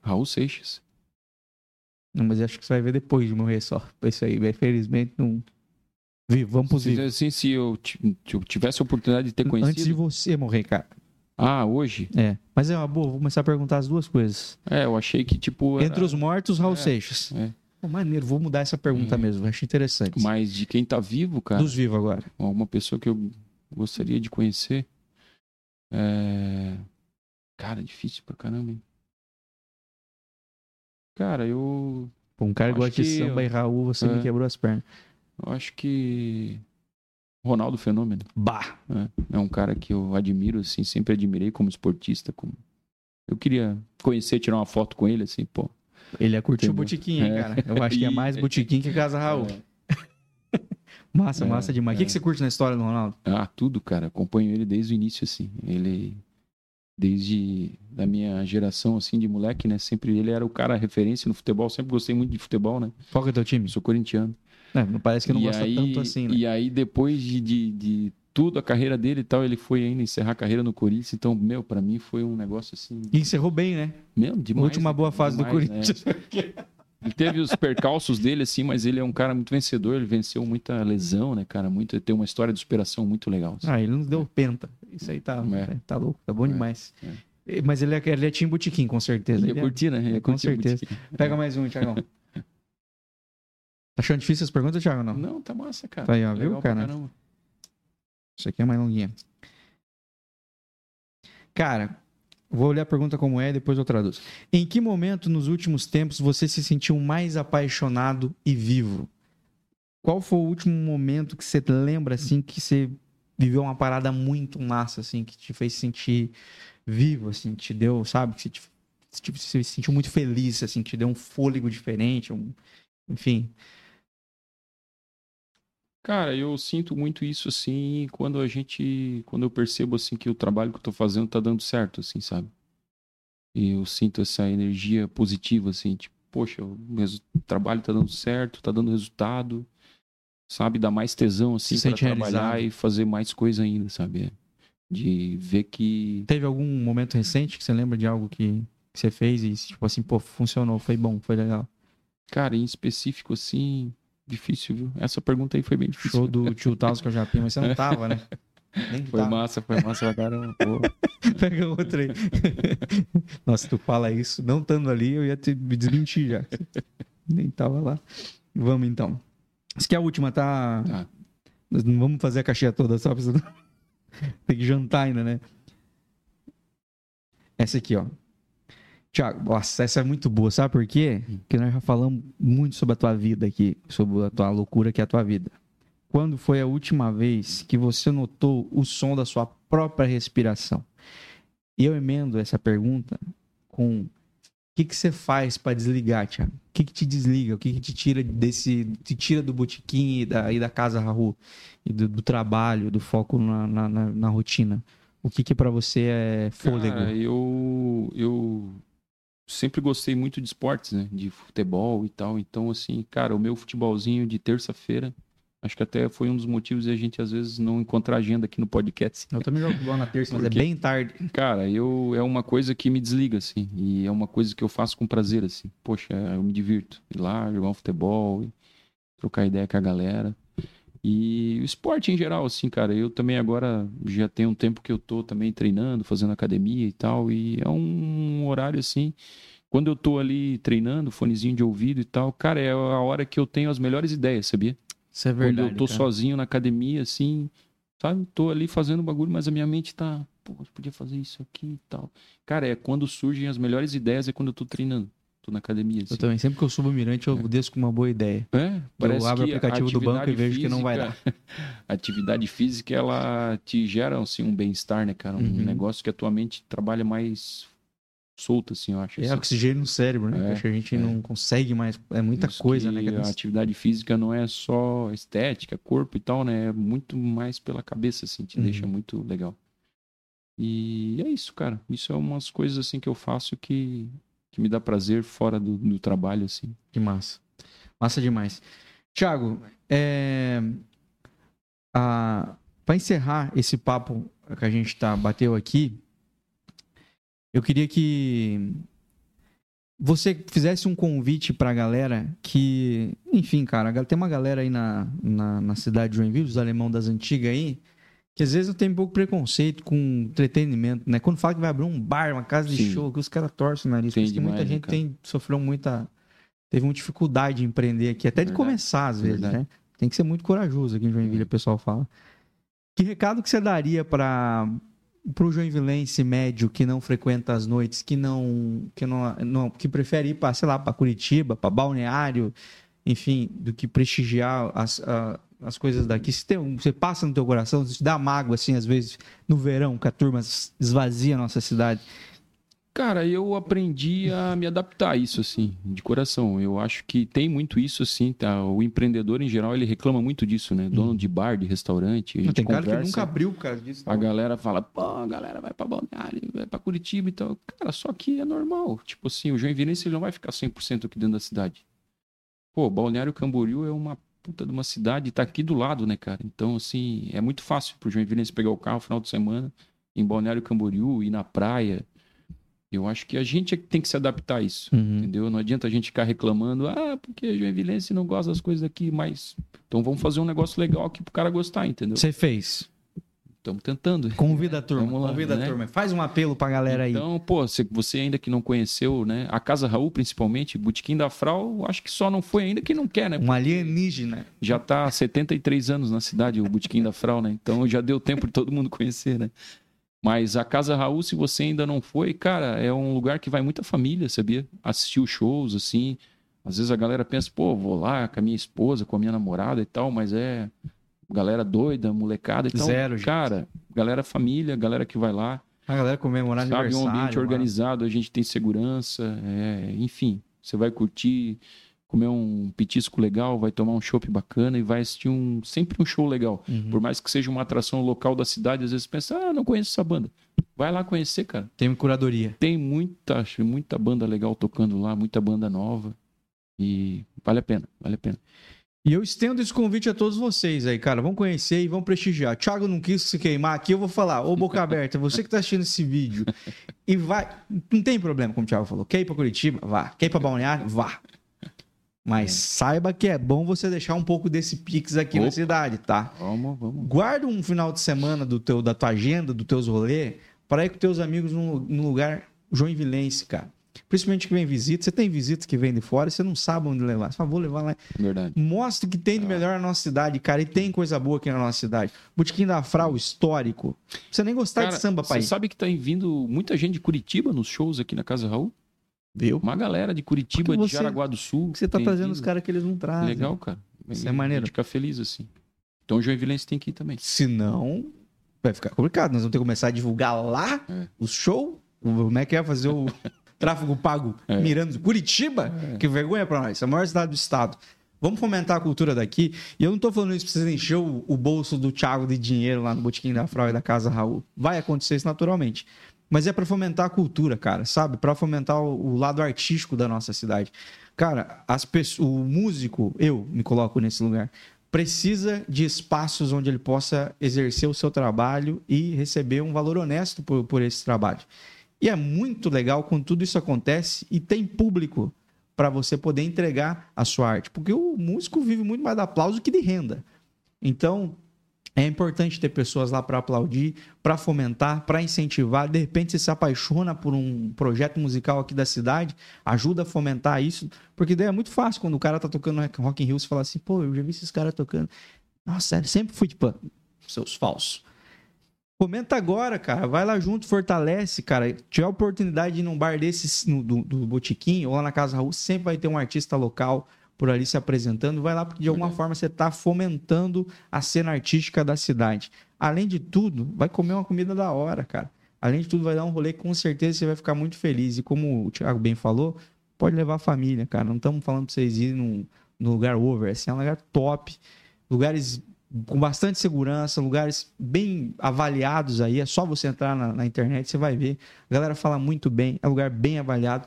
Raul Seixas. não, mas acho que você vai ver depois de morrer só. Isso aí, infelizmente, não. Vivo, vamos pros Se, vivos. assim, se eu, ti- se eu tivesse a oportunidade de ter conhecido. Antes de você morrer, cara. Ah, hoje? É. Mas é uma boa, vou começar a perguntar as duas coisas. É, eu achei que, tipo. era Entre os mortos, Raul É, Seixas. é. Maneiro, vou mudar essa pergunta É. mesmo. Acho interessante. Mais de quem tá vivo, cara. Dos vivos agora. Uma pessoa que eu gostaria de conhecer. É... Cara, difícil pra caramba, hein? Cara, eu, Pô, um cara que de que samba eu- e Raul, você me É. quebrou as pernas. Eu acho que. Ronaldo Fenômeno. Bah! É um cara que eu admiro, assim, sempre admirei como esportista. Como... Eu queria conhecer, tirar uma foto com ele, assim, pô. Ele é curtir o botiquim, hein, É. cara? Eu acho que é mais botiquim que Casa Raul. É. Massa, É, massa demais. O que, é. que você curte na história do Ronaldo? Ah, tudo, cara. Acompanho ele desde o início, assim. Ele, desde da minha geração, assim, de moleque, né? Sempre ele era o cara referência no futebol. Sempre gostei muito de futebol, né? Qual que é o teu time? Sou corintiano. É, parece que não e gosta aí, tanto assim, né? E aí, depois de, de, de tudo, a carreira dele e tal, ele foi ainda encerrar a carreira no Corinthians. Então, meu, pra mim foi um negócio assim. E encerrou bem, né? Meu, demais. Última né, boa fase do Demais, Corinthians. né? Ele teve os percalços dele, assim, mas ele é um cara muito vencedor. Ele venceu muita lesão, né, cara? Muito, tem uma história de superação muito legal. assim. Ah, ele não deu penta. Isso aí tá, É. tá louco, tá bom É, demais. Eh, Mas ele é, ele é botiquim, com certeza. Ia Ele é- curtir, né? Ia com curtir certeza. muito. Pega mais um, Thiagão. Tá achando difícil as perguntas, Thiago, não? Não, tá massa, cara. Tá aí, ó, viu, Legal pra cara? Isso aqui é mais longuinha. Cara, vou olhar a pergunta como é e depois eu traduzo. Em que momento nos últimos tempos você se sentiu mais apaixonado e vivo? Qual foi o último momento que você lembra assim que você viveu uma parada muito massa assim que te fez sentir vivo assim, te deu, sabe, que tipo, você se sentiu muito feliz assim, te deu um fôlego diferente, um- enfim. Cara, eu sinto muito isso, assim, quando a gente... Quando eu percebo, assim, que o trabalho que eu tô fazendo tá dando certo, assim, sabe? E eu sinto essa energia positiva, assim, tipo, poxa, o resu- trabalho tá dando certo, tá dando resultado, sabe? Dá mais tesão, assim, Se pra trabalhar realizado. e fazer mais coisa ainda, sabe? É. De ver que. Teve algum momento recente que você lembra de algo que, que você fez e, tipo assim, pô, funcionou, foi bom, foi legal? Cara, em específico, assim, difícil, viu? Essa pergunta aí foi bem difícil. Show do Tio Taos que eu já mas você não tava, né? Nem foi tava. massa, foi massa pra caramba. Pega outra aí. Nossa, tu fala isso, não estando ali, eu ia te me desmentir já. Nem tava lá. Vamos então. Isso que é a última, tá? Tá. Nós não vamos fazer a caixinha toda, só precisa... Tem que jantar ainda, né? Essa aqui, ó. Tiago, nossa, essa é muito boa, sabe por quê? Hum. Porque nós já falamos muito sobre a tua vida aqui, sobre a tua loucura que é a tua vida. Quando foi a última vez que você notou o som da sua própria respiração? E eu emendo essa pergunta com o que, que você faz para desligar, Tiago? O que, que te desliga? O que, que te tira desse. te tira do botequim e da, e da casa Raul? E do, do trabalho, do foco na, na, na, na rotina? O que, que para você é fôlego? Cara, eu, eu sempre gostei muito de esportes, né? De futebol e tal. Então, assim, cara, o meu futebolzinho de terça-feira, acho que até foi um dos motivos de a gente às vezes não encontrar agenda aqui no podcast. Eu também jogo bola na terça, mas é bem tarde. Cara, eu é uma coisa que me desliga, assim. E é uma coisa que eu faço com prazer, assim. Poxa, eu me divirto. Ir lá, jogar um futebol, trocar ideia com a galera. E o esporte em geral, assim, cara, eu também agora já tenho um tempo que eu tô também treinando, fazendo academia e tal, e é um horário assim, quando eu tô ali treinando, fonezinho de ouvido e tal, cara, é a hora que eu tenho as melhores ideias, sabia? Isso é verdade. Quando eu tô cara. sozinho na academia, assim, sabe? Tô ali fazendo bagulho, mas a minha mente tá, pô, eu podia fazer isso aqui e tal. Cara, é quando surgem as melhores ideias, é quando eu tô treinando. Tô na academia. Assim. Eu também. Sempre que eu subo o mirante, eu é. desço com uma boa ideia. É, parece eu abro o aplicativo do banco e vejo física, que não vai dar. A atividade física, ela te gera assim, um bem-estar, né, cara? Um uhum. negócio que a tua mente trabalha mais solta, assim, eu acho. É assim. oxigênio no cérebro, né? É, acho que a gente é. não consegue mais. É muita Isso coisa, né? A atividade física não é só estética, corpo e tal, né? É muito mais pela cabeça, assim, te uhum. deixa muito legal. E é isso, cara. Isso é umas coisas assim que eu faço que que me dá prazer fora do, do trabalho, assim. Que massa. Massa demais. Tiago, é... para encerrar esse papo que a gente tá, bateu aqui, eu queria que você fizesse um convite para a galera que, enfim, cara, tem uma galera aí na, na, na cidade de Joinville, os alemão das antigas aí, que às vezes eu tenho um pouco de preconceito com entretenimento, né? Quando fala que vai abrir um bar, uma casa de Sim. show, que os caras torcem o nariz. Tem demais, muita gente tem, sofreu muita. Teve muita dificuldade de empreender aqui, até de começar, às vezes, Verdade. né? Tem que ser muito corajoso aqui em Joinville, é. o pessoal fala. Que recado que você daria para o joinvilense médio que não frequenta as noites, que não que não, não que prefere ir para, sei lá, para Curitiba, para Balneário, enfim, do que prestigiar as, a, as coisas daqui. Se tem, você passa no teu coração, se dá mágoa, assim, às vezes, no verão, que a turma esvazia a nossa cidade. Cara, eu aprendi a me adaptar a isso, assim, de coração. Eu acho que tem muito isso, assim, tá? O empreendedor, em geral, ele reclama muito disso, né? Dono hum. de bar, de restaurante. Não, tem conversa, cara que nunca abriu por causa disso. A galera fala, pô, a galera vai pra Balneário, vai pra Curitiba e então... tal. Cara, só que é normal. Tipo assim, o Joinvilense ele não vai ficar 100% aqui dentro da cidade. Pô, Balneário Camboriú é uma puta de uma cidade, tá aqui do lado, né, cara? Então, assim, é muito fácil pro Joinville pegar o carro no final de semana, em Balneário Camboriú, ir na praia. Eu acho que a gente é que tem que se adaptar a isso, uhum. entendeu? Não adianta a gente ficar reclamando, ah, porque Joinville não gosta das coisas aqui, mas... Então vamos fazer um negócio legal aqui pro cara gostar, entendeu? Você fez. Estamos tentando. Convida a turma, lá, convida né? a turma. Faz um apelo para a galera aí. Então, pô, se você ainda que não conheceu, né? A Casa Raul, principalmente, Botequim da Frau, acho que só não foi ainda que não quer, né? Um alienígena. Já está há 73 anos na cidade, o Botequim da Frau, né? Então já deu tempo de todo mundo conhecer, né? Mas a Casa Raul, se você ainda não foi, cara, é um lugar que vai muita família, sabia? Assistiu shows, assim. Às vezes a galera pensa, pô, vou lá com a minha esposa, com a minha namorada e tal, mas é galera doida, molecada. Então, Zero, cara, gente. galera família, galera que vai lá. A galera comemorar sabe, aniversário. Sabe, um ambiente organizado, a gente tem segurança, é, enfim. Você vai curtir, comer um petisco legal, vai tomar um chopp bacana e vai assistir um sempre um show legal. Uhum. Por mais que seja uma atração local da cidade, às vezes pensa, ah, não conheço essa banda. Vai lá conhecer, cara. Tem curadoria. Tem muita, muita banda legal tocando lá, muita banda nova. E vale a pena, vale a pena. E eu estendo esse convite a todos vocês aí, cara. Vão conhecer e vão prestigiar. Thiago não quis se queimar aqui, eu vou falar. Ô, boca aberta, você que tá assistindo esse vídeo e vai. Não tem problema, como o Thiago falou. Quer ir pra Curitiba? Vá. Quer ir pra Balneário? Vá. Mas é. saiba que é bom você deixar um pouco desse Pix aqui Opa. na cidade, tá? Vamos, vamos. Guarda um final de semana do teu, da tua agenda, dos teus rolês, para ir com teus amigos num, num lugar joinvilense, cara. Principalmente que vem visita. Você tem visitas que vêm de fora e você não sabe onde levar. Você fala, vou levar lá. Verdade. Mostra o que tem de ah. melhor na nossa cidade, cara. E tem coisa boa aqui na nossa cidade. Botequim da Frau, histórico. Você nem gostar cara, de samba, pai. Você sabe que tá vindo muita gente de Curitiba nos shows aqui na Casa Raul? Viu? Uma galera de Curitiba, você, de Jaraguá do Sul. você tá trazendo vindo. os caras que eles não trazem. Legal, cara. Isso é maneiro. Fica feliz assim. Então o Joinvilense tem que ir também. Se não, vai ficar complicado. Nós vamos ter que começar a divulgar lá é. o show. Como é que é fazer o tráfego pago é. mirando Curitiba? É. Que vergonha para nós. É a maior cidade do estado. Vamos fomentar a cultura daqui. E eu não tô falando isso pra vocês encher o, o bolso do Thiago de dinheiro lá no Botequim da Frau e da Casa Raul. Vai acontecer isso naturalmente mas é para fomentar a cultura, cara, sabe? Para fomentar o, o, lado artístico da nossa cidade. Cara, as pessoas, o músico, eu me coloco nesse lugar, precisa de espaços onde ele possa exercer o seu trabalho e receber um valor honesto por, por esse trabalho. E é muito legal quando tudo isso acontece e tem público para você poder entregar a sua arte, porque o músico vive muito mais de aplauso que de renda. Então, é importante ter pessoas lá para aplaudir, para fomentar, para incentivar. De repente você se apaixona por um projeto musical aqui da cidade, ajuda a fomentar isso, porque daí é muito fácil quando o cara tá tocando Rock in Rio, você fala assim, pô, eu já vi esses caras tocando. Nossa, sério, sempre fui tipo, seus falsos. Comenta agora, cara. Vai lá junto, fortalece, cara. Tiver a oportunidade de ir num bar desses no, do, do Botiquim ou lá na Casa Raul, sempre vai ter um artista local por ali se apresentando, vai lá porque de alguma uhum. forma você está fomentando a cena artística da cidade. Além de tudo, vai comer uma comida da hora, cara. Além de tudo, vai dar um rolê que com certeza você vai ficar muito feliz. E como o Thiago bem falou, pode levar a família, cara. Não estamos falando para vocês irem num, num lugar over, assim, é um lugar top. Lugares com bastante segurança, lugares bem avaliados aí. É só você entrar na, na internet, você vai ver. A galera fala muito bem, é lugar bem avaliado.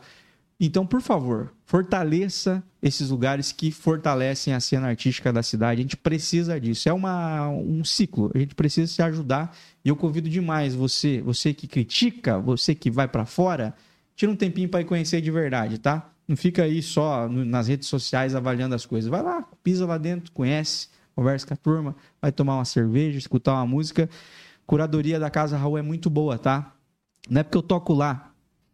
Então, por favor, fortaleça esses lugares que fortalecem a cena artística da cidade. A gente precisa disso. É uma, um ciclo. A gente precisa se ajudar. E eu convido demais você, você que critica, você que vai para fora, tira um tempinho para ir conhecer de verdade, tá? Não fica aí só nas redes sociais avaliando as coisas. Vai lá, pisa lá dentro, conhece, conversa com a turma, vai tomar uma cerveja, escutar uma música. Curadoria da Casa Raul é muito boa, tá? Não é porque eu toco lá,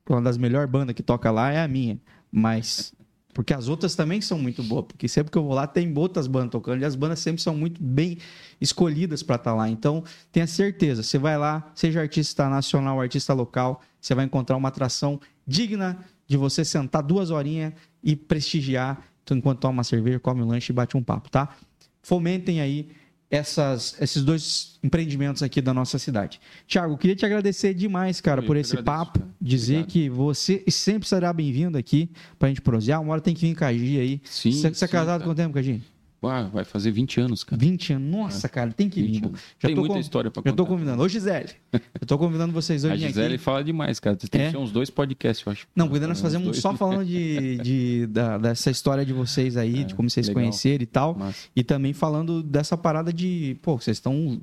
uma das melhores bandas que toca lá é a minha. Mas. Porque as outras também são muito boas. Porque sempre que eu vou lá, tem outras bandas tocando. E as bandas sempre são muito bem escolhidas para estar tá lá. Então, tenha certeza. Você vai lá, seja artista nacional, artista local, você vai encontrar uma atração digna de você sentar duas horinhas e prestigiar. Então, enquanto toma uma cerveja, come um lanche e bate um papo, tá? Fomentem aí essas, esses dois empreendimentos aqui da nossa cidade. Tiago, queria te agradecer demais, cara, Eu por esse agradeço, papo. Cara. Dizer Obrigado. que você sempre será bem-vindo aqui para a gente prosear. Uma hora tem que vir com a Gi aí. Sim. Você, você é casado com quanto tempo Gi? Ah, vai fazer 20 anos, cara. 20 anos? Nossa, é. cara, tem que vir. Já tem muita com... história pra contar. Já tô convidando. Ô, Gisele, eu tô convidando vocês hoje. A Gisele aqui. fala demais, cara. Tem é? que ser uns dois podcasts, eu acho. Não, cuidando nós fazemos um só falando de, de, da, dessa história de vocês aí, é, de como vocês legal. conheceram e tal. Massa. E também falando dessa parada de, pô, vocês estão...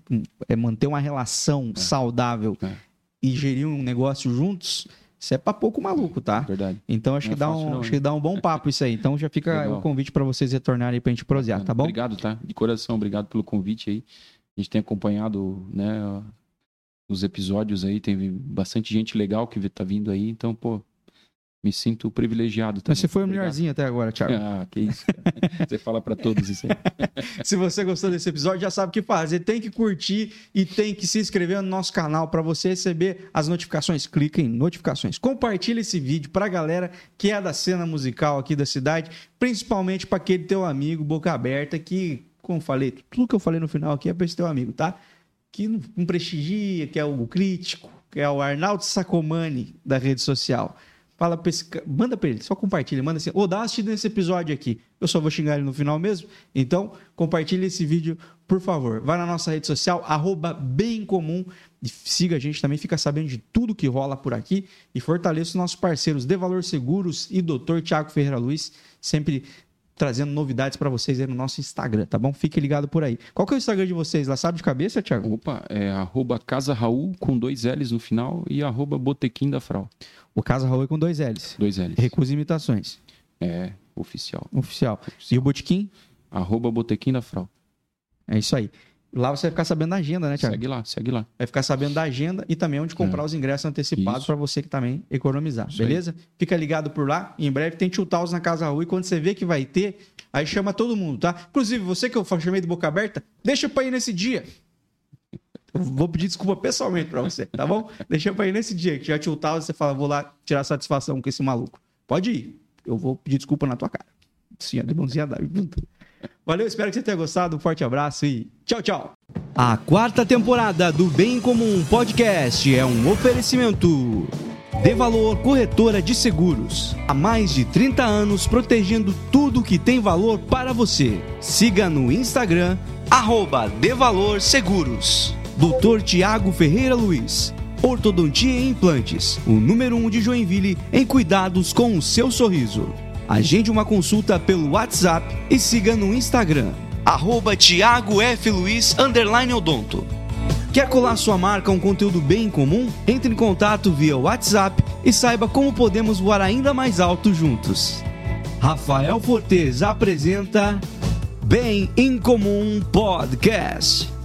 É, manter uma relação é. saudável é. e gerir um negócio juntos isso é pra pouco maluco, tá? Verdade. Então acho, que, é dá um, não, acho que dá um bom papo isso aí. Então já fica Legal. o convite para vocês retornarem pra gente prosear, tá bom? Obrigado, tá? De coração, obrigado pelo convite aí. A gente tem acompanhado, né, os episódios aí, tem bastante gente legal que tá vindo aí, então, pô, me sinto privilegiado também. Mas você foi o melhorzinho até agora, Thiago. Ah, que isso. você fala para todos isso aí. se você gostou desse episódio, já sabe o que fazer. Tem que curtir e tem que se inscrever no nosso canal para você receber as notificações. Clica em notificações. Compartilha esse vídeo para a galera que é da cena musical aqui da cidade, principalmente para aquele teu amigo boca aberta que, como falei, tudo que eu falei no final aqui é para esse teu amigo, tá? Que não prestigia, que é o crítico, que é o Arnaldo Sacomani da rede social. Fala pra esse, manda pra ele, só compartilha, manda assim, ô, oh, dá assistida nesse episódio aqui. Eu só vou xingar ele no final mesmo. Então, compartilha esse vídeo, por favor. Vai na nossa rede social, arroba bem comum. E siga a gente também, fica sabendo de tudo que rola por aqui. E fortaleça os nossos parceiros De Valor Seguros e Dr. Tiago Ferreira Luiz, sempre trazendo novidades para vocês aí no nosso Instagram, tá bom? Fique ligado por aí. Qual que é o Instagram de vocês lá? Sabe de cabeça, Thiago? Opa, é arroba Casa Raul com dois L's no final e arroba Botequim da Frau. O Casa Raul é com dois L's. Dois L's. Recusa imitações. É, oficial. Oficial. E o Botequim? Arroba Botequim da Frau. É isso aí. Lá você vai ficar sabendo da agenda, né, Thiago? Segue lá, segue lá. Vai ficar sabendo da agenda e também onde comprar É. os ingressos antecipados para você que também economizar, Isso aí. beleza? Fica ligado por lá. Em breve tem Chutaus na Casa Rua e quando você vê que vai ter, aí chama todo mundo, tá? Inclusive, você que eu chamei de boca aberta, deixa pra ir nesse dia. Eu vou pedir desculpa pessoalmente pra você, tá bom? Deixa pra ir nesse dia que tiver Chutaus você fala, vou lá tirar satisfação com esse maluco. Pode ir. Eu vou pedir desculpa na tua cara. Sim, a mãozinha dá. Valeu, espero que você tenha gostado. Um forte abraço e tchau, tchau. A quarta temporada do Bem em Comum Podcast é um oferecimento. De Valor Corretora de Seguros. Há mais de 30 anos protegendo tudo que tem valor para você. Siga no Instagram, arroba De Valor Seguros. Dr. Tiago Ferreira Luiz. Ortodontia e Implantes. O número 1 um de Joinville em cuidados com o seu sorriso. Agende uma consulta pelo WhatsApp e siga no Instagram, arroba Tiago F. Luiz, odonto. Quer colar sua marca a um conteúdo bem comum? Entre em contato via WhatsApp e saiba como podemos voar ainda mais alto juntos. Rafael Fortes apresenta Bem em Comum Podcast.